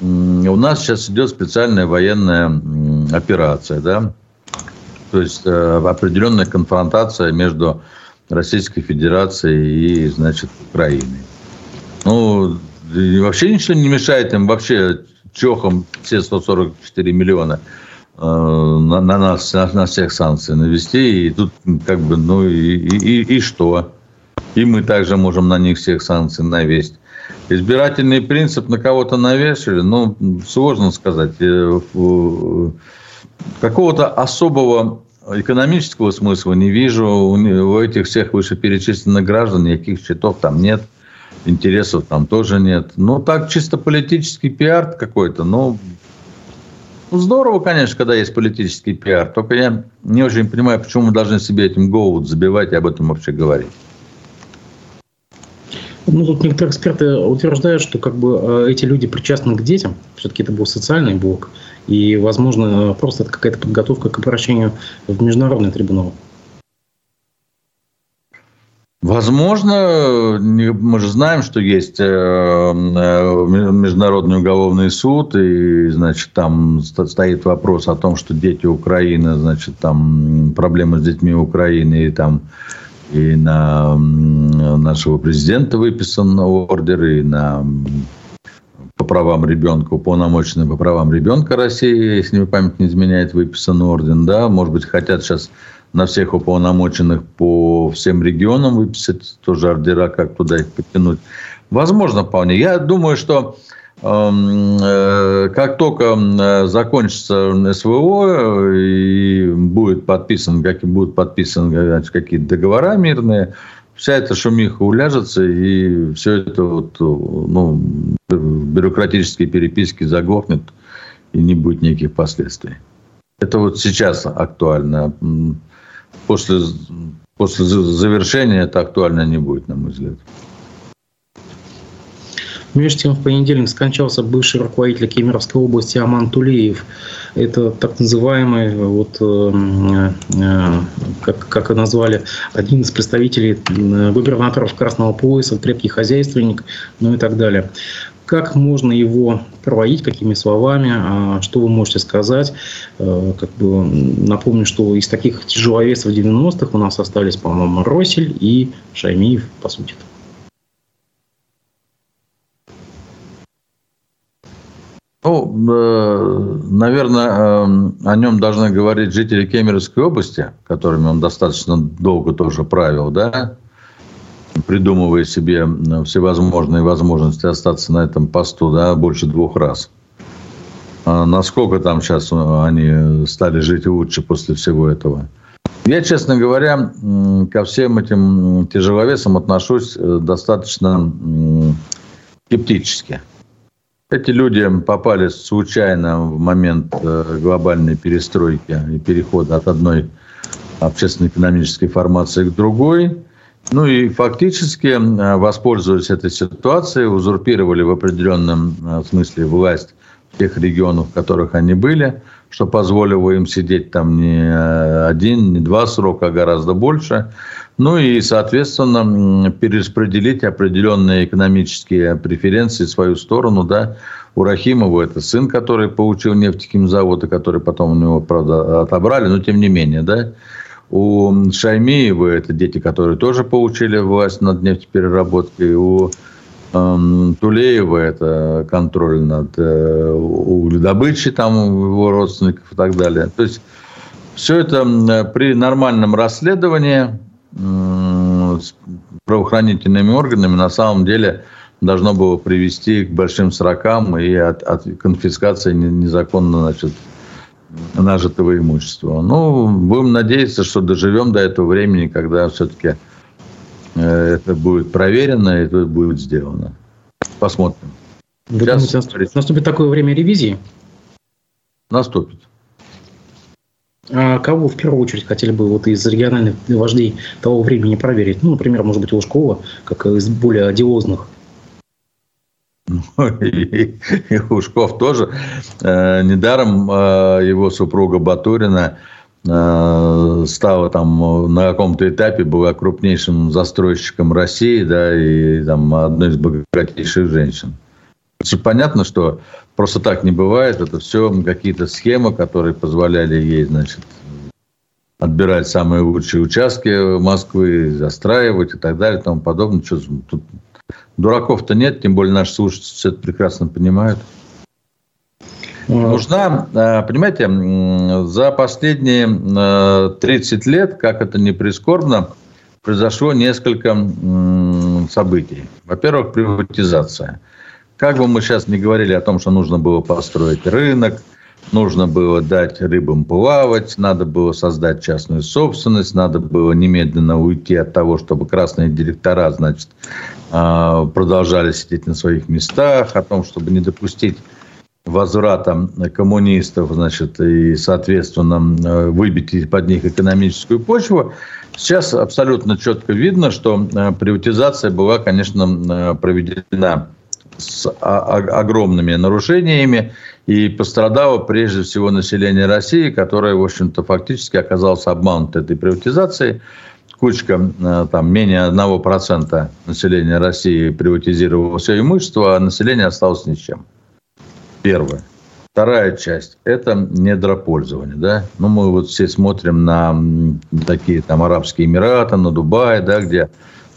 У нас сейчас идет специальная военная операция, да, то есть э, определенная конфронтация между Российской Федерации и, значит, Украины. Ну, вообще ничего не мешает им вообще чехом все 144 миллиона э, на, на нас, на, на всех санкций навести. И тут как бы, ну и, и, и что? И мы также можем на них всех санкций навесить. Избирательный принцип на кого-то навешивали, ну, сложно сказать. Э, какого-то особого экономического смысла не вижу. У этих всех вышеперечисленных граждан никаких счетов там нет. Интересов там тоже нет. Ну, так чисто политический пиар какой-то. Ну, ну, здорово, конечно, когда есть политический пиар. Только я не очень понимаю, почему мы должны себе этим голову забивать и об этом вообще говорить. Ну, тут некоторые эксперты утверждают, что как бы э, эти люди причастны к детям. Все-таки это был социальный блок. И, возможно, просто это какая-то подготовка к обращению в международный трибунал. Возможно, мы же знаем, что есть э, э, Международный уголовный суд, и, значит, там стоит вопрос о том, что дети Украины, значит, там проблемы с детьми Украины, и там и на нашего президента выписан ордер, и на по правам ребенка, уполномоченный по правам ребенка России, если мне память не изменяет, выписан орден, да, может быть, хотят сейчас на всех уполномоченных по всем регионам выписать тоже ордера, как туда их подтянуть. Возможно, вполне. Я думаю, что как только э, закончится СВО и будет подписан, как будут подписаны какие-то договора мирные, вся эта шумиха уляжется, и все это вот, ну, бюрократические переписки заглохнет, и не будет никаких последствий. Это вот сейчас актуально. После, после завершения это актуально не будет, на мой взгляд. Между тем, в понедельник скончался бывший руководитель Кемеровской области Аман Тулеев. Это так называемый, вот, э, э, как, как и назвали, один из представителей э, губернаторов Красного пояса, крепкий хозяйственник, ну и так далее. Как можно его проводить, какими словами, а что вы можете сказать? Как бы напомню, что из таких тяжеловесов 90-х у нас остались, по-моему, Росель и Шаймиев, по сути. -то. Ну, наверное, о нем должны говорить жители Кемеровской области, которыми он достаточно долго тоже правил, да, придумывая себе всевозможные возможности остаться на этом посту, да, больше двух раз. А насколько там сейчас они стали жить лучше после всего этого? Я, честно говоря, ко всем этим тяжеловесам отношусь э, достаточно скептически. Эти люди попали случайно в момент э, глобальной перестройки и перехода от одной общественно-экономической формации к другой. Ну и фактически, э, воспользуясь этой ситуацией, узурпировали в определенном э, смысле власть тех регионов, в которых они были, что позволило им сидеть там не один, не два срока, а гораздо больше. Ну и, соответственно, перераспределить определенные экономические преференции в свою сторону. Да. У Рахимова это сын, который получил нефтехимзавод, и который потом у него, правда, отобрали, но тем не менее. Да. У Шаймиева это дети, которые тоже получили власть над нефтепереработкой. У эм, Тулеева это контроль над э, угледобычей, там его родственников и так далее. То есть все это при нормальном расследовании правоохранительными органами на самом деле должно было привести к большим срокам и от, от конфискации незаконно значит, нажитого имущества. Ну, будем надеяться, что доживем до этого времени, когда все-таки э, это будет проверено и это будет сделано. Посмотрим. Вы Сейчас думаете, наступит такое время ревизии? Наступит. А кого в первую очередь хотели бы вот из региональных вождей того времени проверить? Ну, например, может быть, Лужкова, как из более одиозных. Ну, и, Ушков тоже. Э, недаром э, его супруга Батурина э, стала там на каком-то этапе была крупнейшим застройщиком России, да, и там одной из богатейших женщин. Понятно, что просто так не бывает. Это все какие-то схемы, которые позволяли ей, значит, отбирать самые лучшие участки Москвы, застраивать и так далее и тому подобное. Что, тут дураков-то нет, тем более наши слушатели все это прекрасно понимают. Нужна, э, понимаете, за последние 30 э, лет, как это не прискорбно, произошло несколько событий. Во-первых, приватизация – как бы мы сейчас не говорили о том, что нужно было построить рынок, нужно было дать рыбам плавать, надо было создать частную собственность, надо было немедленно уйти от того, чтобы красные директора, значит, а, продолжали сидеть на своих местах, о том, чтобы не допустить возврата коммунистов, значит, и, соответственно, выбить под них экономическую почву. Сейчас абсолютно четко видно, что а, приватизация была, конечно, а, проведена с огромными нарушениями. И пострадало прежде всего население России, которое, в общем-то, фактически оказалось обмануто этой приватизацией. Кучка, э, там, менее 1% населения России приватизировало все имущество, а население осталось ни с чем. Первое. Вторая часть – это недропользование. Да? Ну, мы вот все смотрим на такие там Арабские Эмираты, на Дубай, да, где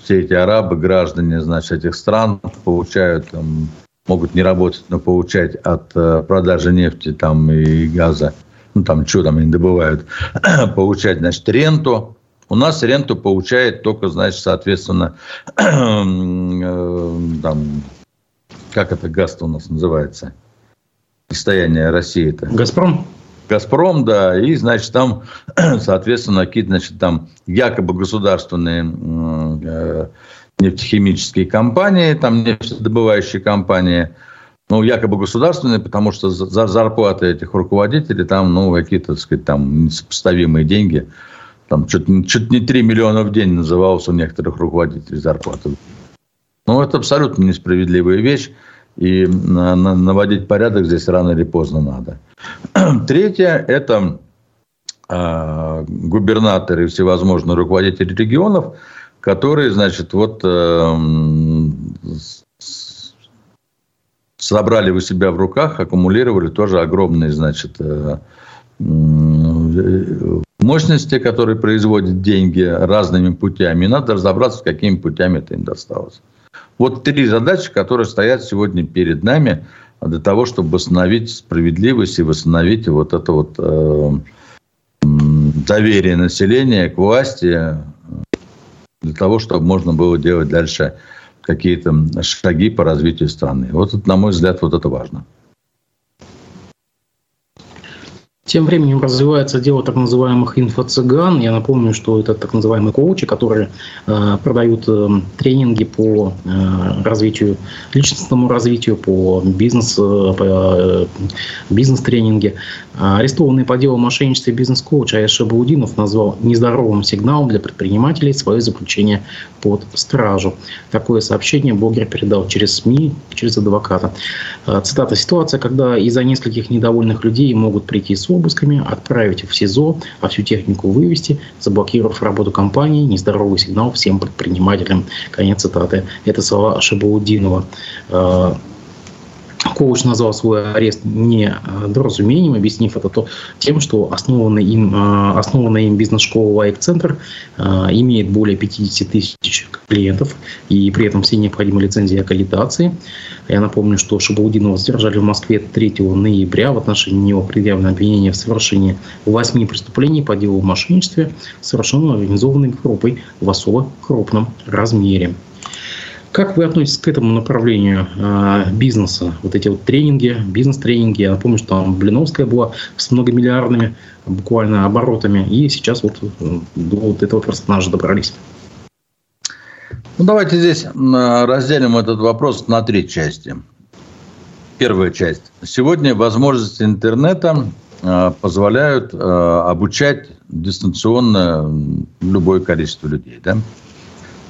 все эти арабы, граждане, значит, этих стран получают, там, могут не работать, но получать от э, продажи нефти там, и газа, ну там что там они добывают, получать, значит, ренту. У нас ренту получает только, значит, соответственно, э, там, как это газ у нас называется? Состояние России-то. Газпром? Газпром, да, и, значит, там, соответственно, какие-то, значит, там якобы государственные э, нефтехимические компании, там нефтедобывающие компании, ну, якобы государственные, потому что за зарплаты этих руководителей там, ну, какие-то, так сказать, там несопоставимые деньги, там чуть, чуть не 3 миллиона в день назывался у некоторых руководителей зарплаты. Ну, это абсолютно несправедливая вещь. И наводить порядок здесь рано или поздно надо. Третье – это а, губернаторы и всевозможные руководители регионов, которые, значит, вот э, собрали у себя в руках, аккумулировали тоже огромные, значит, э, мощности, которые производят деньги разными путями. И надо разобраться, какими путями это им досталось. Вот три задачи, которые стоят сегодня перед нами для того, чтобы восстановить справедливость и восстановить вот это вот э, доверие населения к власти, для того, чтобы можно было делать дальше какие-то шаги по развитию страны. Вот, на мой взгляд, вот это важно. Тем временем развивается дело так называемых инфо-цыган. Я напомню, что это так называемые коучи, которые э, продают э, тренинги по э, развитию, личностному развитию, по бизнес, э, по, э, бизнес-тренинге. Арестованный по делу мошенничества бизнес-коуч Айша Баудинов назвал нездоровым сигналом для предпринимателей свое заключение под стражу. Такое сообщение блогер передал через СМИ, через адвоката. Э, цитата. «Ситуация, когда из-за нескольких недовольных людей могут прийти с обысками, отправить в СИЗО, а всю технику вывести, заблокировав работу компании, нездоровый сигнал всем предпринимателям». Конец цитаты. Это слова Шабаудинова. Коуч назвал свой арест недоразумением, объяснив это то, тем, что основанный им, э, основанная им бизнес-школа Лайк-центр э, имеет более 50 тысяч клиентов и при этом все необходимые лицензии и аккредитации. Я напомню, что Шабаудинова задержали в Москве 3 ноября. В отношении него предъявлено обвинение в совершении 8 преступлений по делу о мошенничестве, совершенного организованной группой в особо крупном размере. Как вы относитесь к этому направлению э, бизнеса? Вот эти вот тренинги, бизнес-тренинги. Я напомню, что там Блиновская была с многомиллиардными буквально оборотами. И сейчас вот до вот этого персонажа добрались. Ну, давайте здесь разделим этот вопрос на три части. Первая часть. Сегодня возможности интернета э, позволяют обучать дистанционно любое количество людей. Да?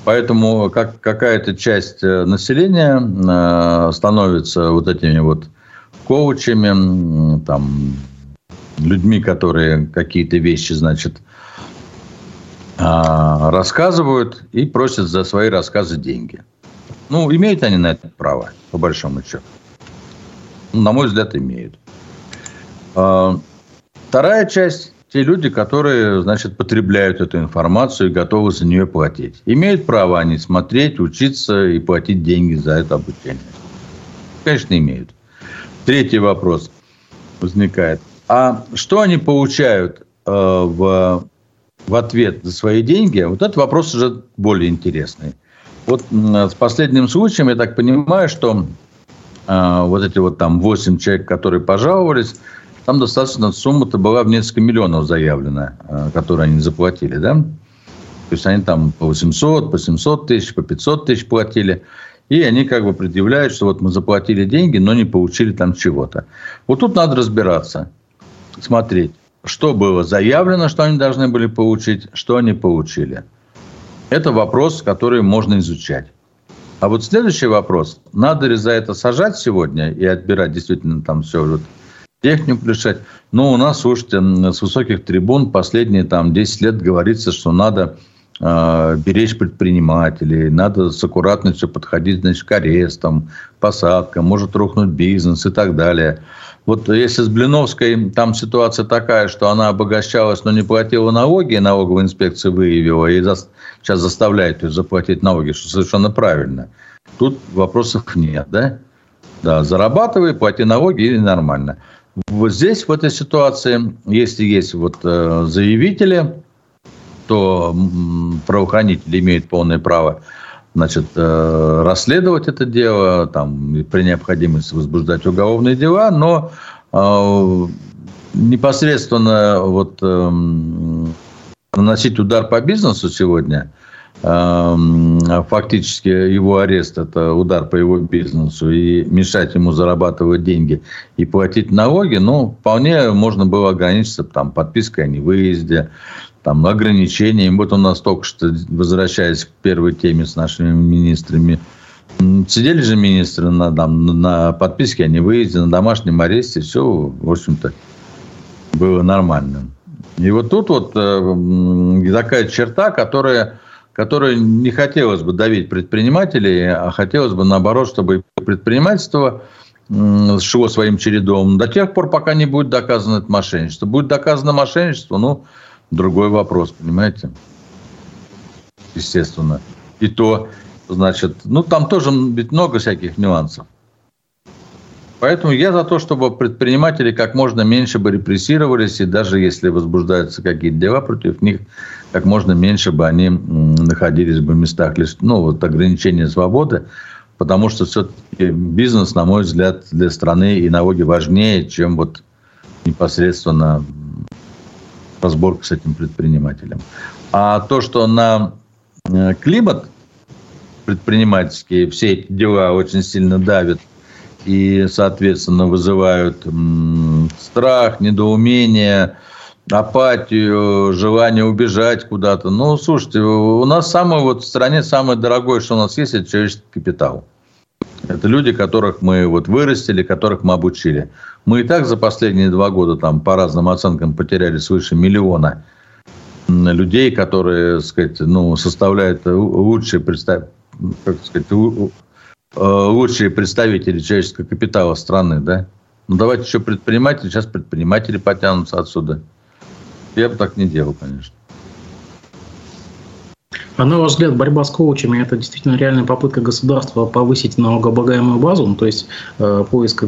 Поэтому как, какая-то часть э, населения э, становится вот этими вот коучами, там, людьми, которые какие-то вещи, значит, а, рассказывают и просят за свои рассказы деньги. Ну, имеют они на это право, по большому счету. На мой взгляд, имеют. А, вторая часть те люди, которые, значит, потребляют эту информацию и готовы за нее платить. Имеют право они смотреть, учиться и платить деньги за это обучение? Конечно, имеют. Третий вопрос возникает. А что они получают э, в, в ответ за свои деньги? Вот этот вопрос уже более интересный. Вот с последним случаем, я так понимаю, что э, вот эти вот там 8 человек, которые пожаловались, там достаточно сумма-то была в несколько миллионов заявлена, э, которые они заплатили, да? То есть они там по 800, по 700 тысяч, по 500 тысяч платили. И они как бы предъявляют, что вот мы заплатили деньги, но не получили там чего-то. Вот тут надо разбираться, смотреть, что было заявлено, что они должны были получить, что они получили. Это вопрос, который можно изучать. А вот следующий вопрос. Надо ли за это сажать сегодня и отбирать действительно там все вот технику решать. Но у нас, слушайте, с высоких трибун последние там 10 лет говорится, что надо э, беречь предпринимателей, надо с аккуратностью подходить значит, к арестам, посадкам, может рухнуть бизнес и так далее. Вот если с Блиновской там ситуация такая, что она обогащалась, но не платила налоги, и налоговая инспекция выявила, и за, сейчас заставляет ее заплатить налоги, что совершенно правильно. Тут вопросов нет, да? Да, зарабатывай, плати налоги, и нормально. Вот здесь, в этой ситуации, если есть вот э, заявители, то правоохранители имеют полное право значит, э, расследовать это дело, там, при необходимости возбуждать уголовные дела, но э, непосредственно вот, наносить удар по бизнесу сегодня – Эм, фактически его арест – это удар по его бизнесу, и мешать ему зарабатывать деньги и платить налоги, ну, вполне можно было ограничиться там, подпиской о невыезде, там, ограничениями. Вот у нас только что, возвращаясь к первой теме с нашими министрами, сидели же министры на, там, на подписке о невыезде, на домашнем аресте, все, в общем-то, было нормально. И вот тут вот э, такая черта, которая которой не хотелось бы давить предпринимателей, а хотелось бы наоборот, чтобы предпринимательство шло своим чередом до тех пор, пока не будет доказано это мошенничество. Будет доказано мошенничество, ну, другой вопрос, понимаете? Естественно. И то, значит, ну, там тоже ведь много всяких нюансов. Поэтому я за то, чтобы предприниматели как можно меньше бы репрессировались, и даже если возбуждаются какие-то дела против них, как можно меньше бы они находились бы в местах ну, вот, ограничения свободы, потому что все-таки бизнес, на мой взгляд, для страны и налоги важнее, чем вот непосредственно разборка с этим предпринимателем. А то, что на э, климат предпринимательские все эти дела очень сильно давят и, соответственно, вызывают страх, недоумение, апатию, желание убежать куда-то. Ну, слушайте, у нас самое вот в стране самое дорогое, что у нас есть, это человеческий капитал. Это люди, которых мы вот вырастили, которых мы обучили. Мы и так за последние два года там по разным оценкам потеряли свыше миллиона людей, которые, сказать, ну, составляют лучшие, представ... как сказать, лучшие представители человеческого капитала страны, да? Ну, давайте еще предприниматели, сейчас предприниматели потянутся отсюда. Я бы так не делал, конечно. А на ваш взгляд, борьба с коучами – это действительно реальная попытка государства повысить налогооблагаемую базу, ну, то есть э, поиск э,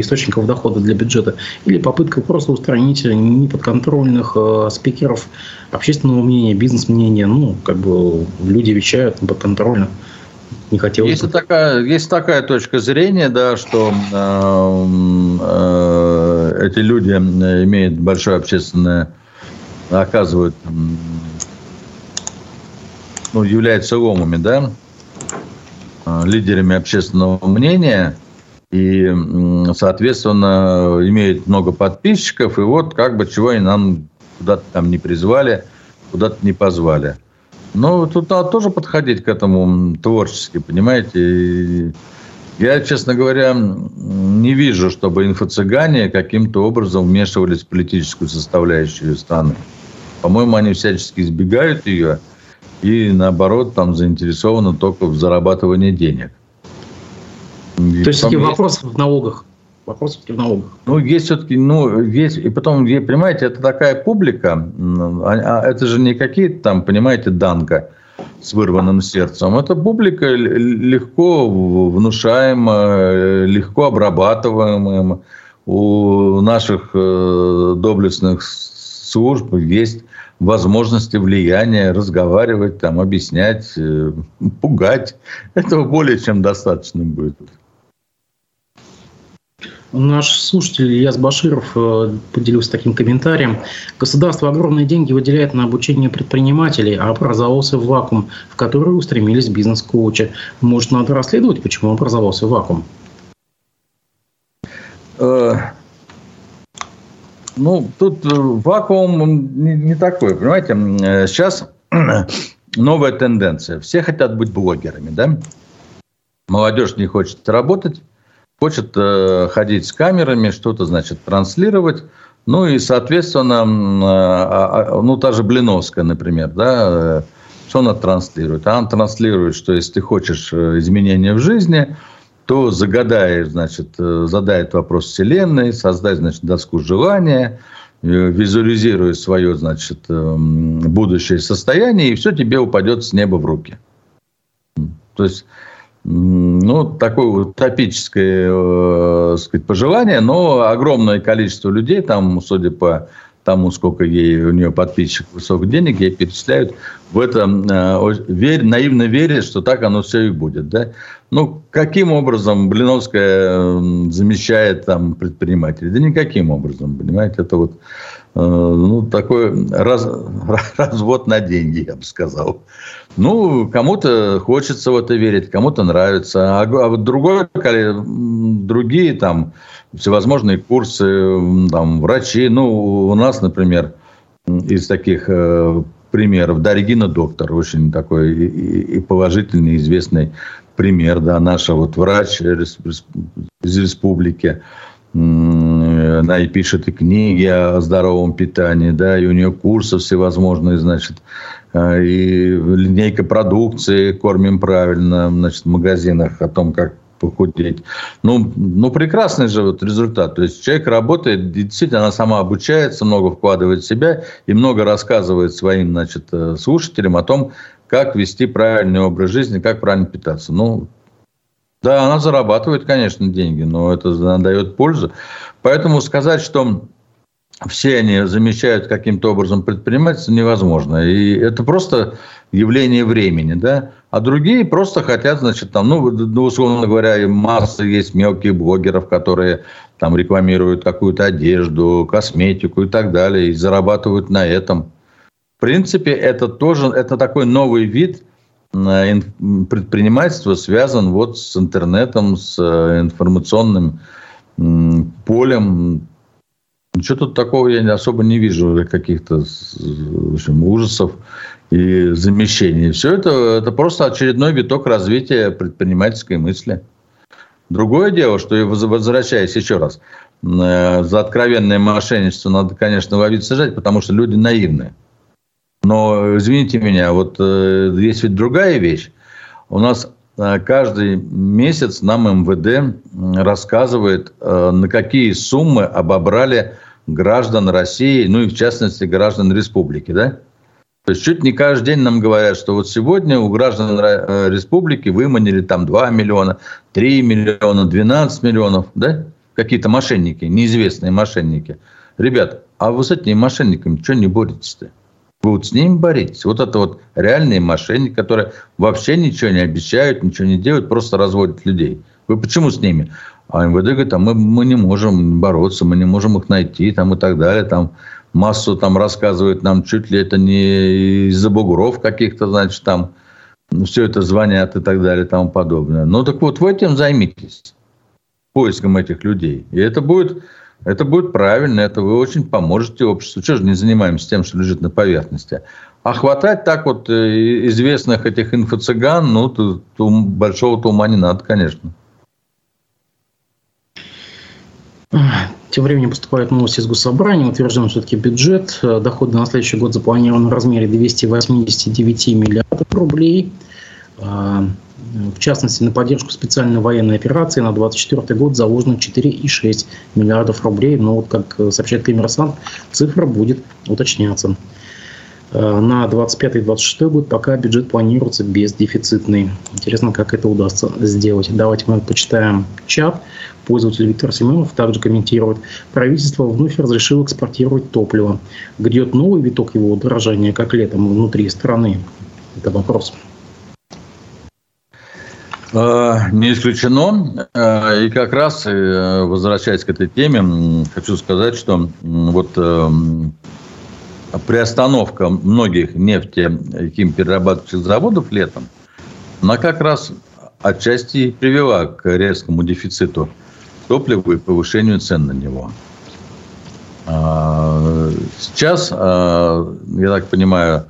источников дохода для бюджета, или попытка просто устранить неподконтрольных э, спикеров общественного мнения, бизнес-мнения, ну, как бы люди вещают неподконтрольно. Не хотелось есть, бы. Такая, есть такая точка зрения, да, что э, э, эти люди имеют большое общественное, оказывают ну, являются ломами, да, а, лидерами общественного мнения и, соответственно, имеют много подписчиков, и вот как бы чего они нам куда-то там не призвали, куда-то не позвали. Но тут надо тоже подходить к этому творчески, понимаете. Я, честно говоря, не вижу, чтобы инфо-цыгане каким-то образом вмешивались в политическую составляющую страны. По-моему, они всячески избегают ее – и наоборот там заинтересованы только в зарабатывании денег. И То есть все-таки вопрос в налогах. Вопрос все-таки в налогах. Ну, есть все-таки, ну, есть, и потом, понимаете, это такая публика, а, а это же не какие-то там, понимаете, данка с вырванным сердцем. Это публика легко внушаемая, легко обрабатываемая. У наших э, доблестных служб есть возможности влияния, разговаривать, там, объяснять, э, пугать. Этого более чем достаточно будет. Наш слушатель Ильяс Баширов э, поделился таким комментарием. Государство огромные деньги выделяет на обучение предпринимателей, а образовался вакуум, в который устремились бизнес-коучи. Может, надо расследовать, почему образовался вакуум? Э, ну, тут э, вакуум не, не такой, понимаете. Сейчас новая тенденция. Все хотят быть блогерами, да? Молодежь не хочет работать, хочет э, ходить с камерами, что-то, значит, транслировать. Ну и, соответственно, э, ну, та же Блиновская, например, да, э, что она транслирует? Она транслирует, что если ты хочешь изменения в жизни – то загадает, значит, э, задает вопрос Вселенной, создает, значит, доску желания, э, визуализирует свое, значит, будущее состояние, и все тебе упадет с неба в руки. То есть, ну, такое утопическое, э, сказать, пожелание, но огромное количество людей, там, судя по тому, сколько ей, у нее подписчиков, высоких денег, ей перечисляют, в это э, верь, наивно верят, что так оно все и будет. Да? Ну, каким образом Блиновская замещает там предпринимателей? Да никаким образом, понимаете, это вот ну, такой раз, развод на деньги, я бы сказал. Ну, кому-то хочется в это верить, кому-то нравится. А, а вот другой, другие там всевозможные курсы, там, врачи. Ну, у нас, например, из таких э, примеров, да, Регина Доктор, очень такой и, и положительный, известный пример, да, наша вот врач из республики, она и пишет и книги о здоровом питании, да, и у нее курсы всевозможные, значит, э, и линейка продукции «Кормим правильно», значит, в магазинах о том, как похудеть. Ну, ну, прекрасный же вот результат. То есть человек работает, действительно, она сама обучается, много вкладывает в себя и много рассказывает своим значит, э, слушателям о том, как вести правильный образ жизни, как правильно питаться. Ну, Да, она зарабатывает, конечно, деньги, но это дает пользу. Поэтому сказать, что все они замещают каким-то образом предпринимательство невозможно. И это просто явление времени, да. А другие просто хотят, значит, там, ну, условно говоря, масса есть мелких блогеров, которые там рекламируют какую-то одежду, косметику и так далее, и зарабатывают на этом. В принципе, это тоже, это такой новый вид предпринимательства, связан вот с интернетом, с э, информационным полем. Ничего тут такого я особо не вижу, каких-то ужасов и замещений. Все это, это просто очередной виток развития предпринимательской мысли. Другое дело, что, возвращаясь еще раз, э, за откровенное мошенничество надо, конечно, ловить сажать, потому что люди наивные. Но, извините меня, вот э, есть ведь другая вещь. У нас э, каждый месяц нам МВД рассказывает, э, на какие суммы обобрали граждан России, ну и в частности граждан республики, да? То есть чуть не каждый день нам говорят, что вот сегодня у граждан э, республики выманили там 2 миллиона, 3 миллиона, 12 миллионов, да? Какие-то мошенники, неизвестные мошенники. Ребят, а вы с этими мошенниками что не боретесь-то? Вот с ними боретесь. Вот это вот реальные мошенники, которые вообще ничего не обещают, ничего не делают, просто разводят людей. Вы почему с ними? А МВД говорит, а мы, мы не можем бороться, мы не можем их найти там, и так далее. Там массу там рассказывают нам, чуть ли это не из-за бугров каких-то, значит, там ну, все это звонят и так далее и тому подобное. Ну так вот, вы этим займитесь, поиском этих людей. И это будет это будет правильно, это вы очень поможете обществу. Чего же не занимаемся тем, что лежит на поверхности? А хватать так вот э, известных этих инфо-цыган, ну, то большого-то ума не надо, конечно. Тем временем поступают новости из Госсобрания. Утвержден все-таки бюджет. Доходы на следующий год запланированы в размере 289 миллиардов рублей. В частности, на поддержку специальной военной операции на 2024 год заложено 4,6 миллиардов рублей. Но вот, как сообщает коммерсант, цифра будет уточняться. Э, на 25-26 год пока бюджет планируется бездефицитный. Интересно, как это удастся сделать. Давайте мы почитаем чат. Пользователь Виктор Семенов также комментирует. Правительство вновь разрешило экспортировать топливо. Грядет новый виток его удорожания, как летом внутри страны? Это вопрос. Э, не исключено. Э, и как раз, э, возвращаясь к этой теме, хочу сказать, что вот приостановка многих нефтехимперерабатывающих заводов летом, она как раз отчасти привела к резкому дефициту топлива и повышению цен на него. Сейчас, я так понимаю,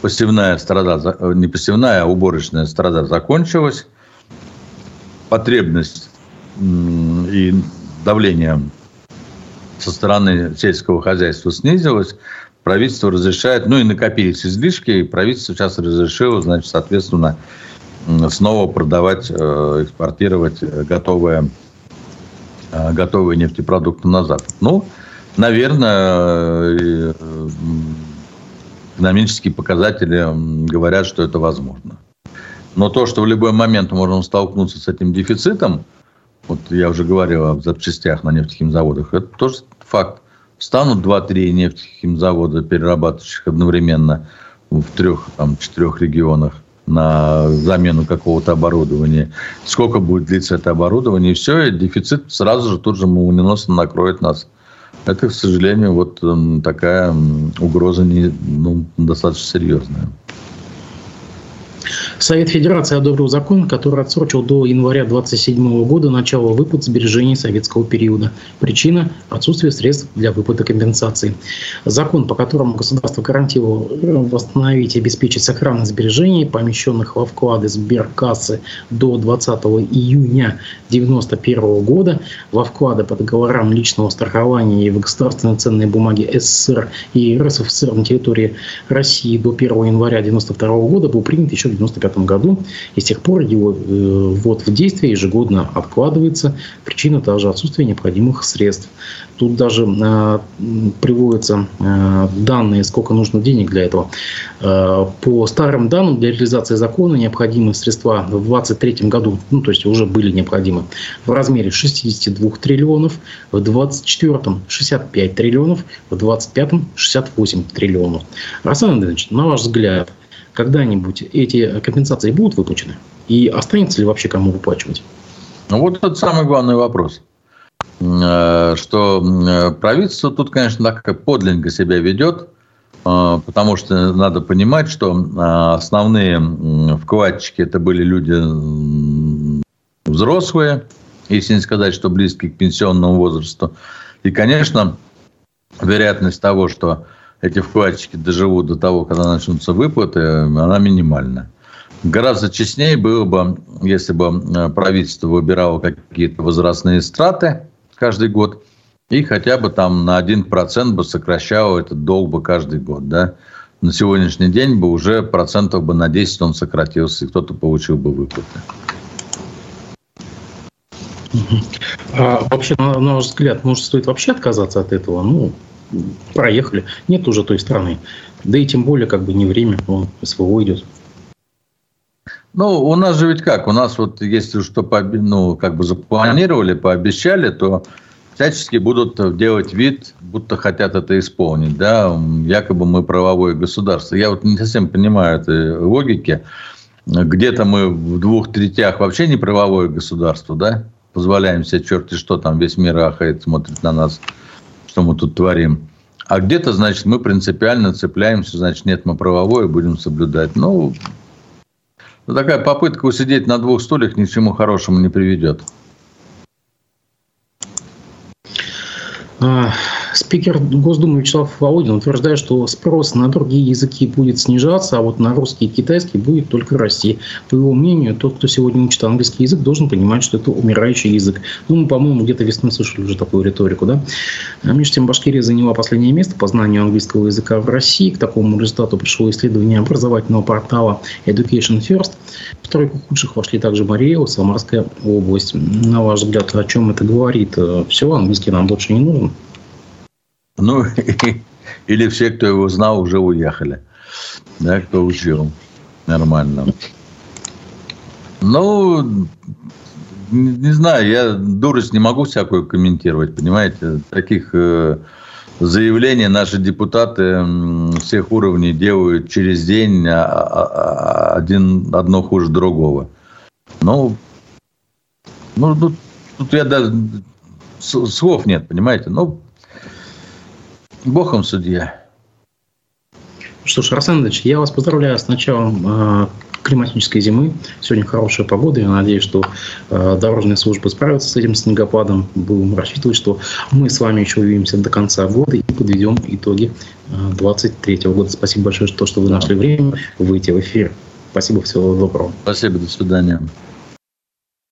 посевная страда, не посевная, а уборочная страда закончилась потребность и давление со стороны сельского хозяйства снизилось, правительство разрешает, ну и накопились излишки, и правительство сейчас разрешило, значит, соответственно, снова продавать, э, экспортировать готовые, э, готовые нефтепродукты на Запад. Ну, наверное, э, экономические показатели говорят, что это возможно. Но то, что в любой момент можно столкнуться с этим дефицитом, вот я уже говорил о запчастях на нефтехимзаводах, это тоже факт. Станут 2-3 нефтехимзавода, перерабатывающих одновременно в трех-четырех регионах на замену какого-то оборудования. Сколько будет длиться это оборудование, и все, и дефицит сразу же тут же молниеносно накроет нас. Это, к сожалению, вот такая угроза не, ну, достаточно серьезная. Совет Федерации одобрил закон, который отсрочил до января 2027 года начало выплат сбережений советского периода. Причина – отсутствие средств для выплаты компенсаций. Закон, по которому государство гарантировало восстановить и обеспечить сохранность сбережений, помещенных во вклады сберкассы до 20 июня 1991 года, во вклады по договорам личного страхования и в государственные ценные бумаги СССР и РСФСР на территории России до 1 января 1992 года был принят еще в 1995 году. И с тех пор его э, ввод в действие ежегодно откладывается. Причина также отсутствие необходимых средств. Тут даже э, приводятся э, данные, сколько нужно денег для этого. По старым данным, для реализации закона необходимы средства в 2023 году, ну, то есть уже были необходимы, в размере 62 триллионов, в 2024 65 триллионов, в 2025 68 триллионов. Руслан Андреевич, на ваш взгляд, когда-нибудь эти компенсации будут выплачены? И останется ли вообще кому выплачивать? Ну, вот это самый главный вопрос. Э, что э, правительство тут, конечно, так подлинно себя ведет, э, потому что надо понимать, что основные вкладчики это были люди взрослые, если не сказать, что близкие к пенсионному возрасту. И, конечно, вероятность того, что эти вкладчики доживут до того, когда начнутся выплаты, она минимальна. Гораздо честнее было бы, если бы правительство выбирало какие-то возрастные страты, каждый год, и хотя бы там на 1% бы сокращало этот долг бы каждый год, да. На сегодняшний день бы уже процентов бы на 10 он сократился, и кто-то получил бы выплаты. А вообще, на, на ваш взгляд, может, стоит вообще отказаться от этого? Ну, проехали. Нет уже той страны. Да и тем более, как бы не время, он СВО идет. Ну, у нас же ведь как? У нас вот, если что, ну, как бы запланировали, пообещали, то всячески будут делать вид, будто хотят это исполнить, да, якобы мы правовое государство. Я вот не совсем понимаю этой логики. Где-то мы в двух третях вообще не правовое государство, да, позволяем себе черти что там, весь мир ахает, смотрит на нас, что мы тут творим. А где-то, значит, мы принципиально цепляемся, значит, нет, мы правовое, будем соблюдать. Ну, ну, такая попытка усидеть на двух стульях ни к чему хорошему не приведет. Спикер Госдумы Вячеслав Володин утверждает, что спрос на другие языки будет снижаться, а вот на русский и китайский будет только расти. По его мнению, тот, кто сегодня учит английский язык, должен понимать, что это умирающий язык. Ну, мы, по-моему, где-то весной слышали уже такую риторику, да? А между тем, Башкирия заняла последнее место по знанию английского языка в России. К такому результату пришло исследование образовательного портала Education First. В тройку худших вошли также Мариэл, Самарская область. На ваш взгляд, о чем это говорит? Все, английский нам больше не нужен? Ну, или все, кто его знал, уже уехали. Да, кто учил. Нормально. Ну, не знаю, я дурость не могу всякую комментировать, понимаете? Таких э, заявлений наши депутаты всех уровней делают через день а, а, а, один, одно хуже другого. Ну, ну тут, тут я даже слов нет, понимаете? Ну, Богом судья. Что ж, Арсен Ильич, я вас поздравляю с началом э, климатической зимы. Сегодня хорошая погода. Я надеюсь, что э, дорожные службы справятся с этим снегопадом. Будем рассчитывать, что мы с вами еще увидимся до конца года и подведем итоги 2023 э, года. Спасибо большое, что, что вы нашли время выйти в эфир. Спасибо, всего доброго. Спасибо, до свидания.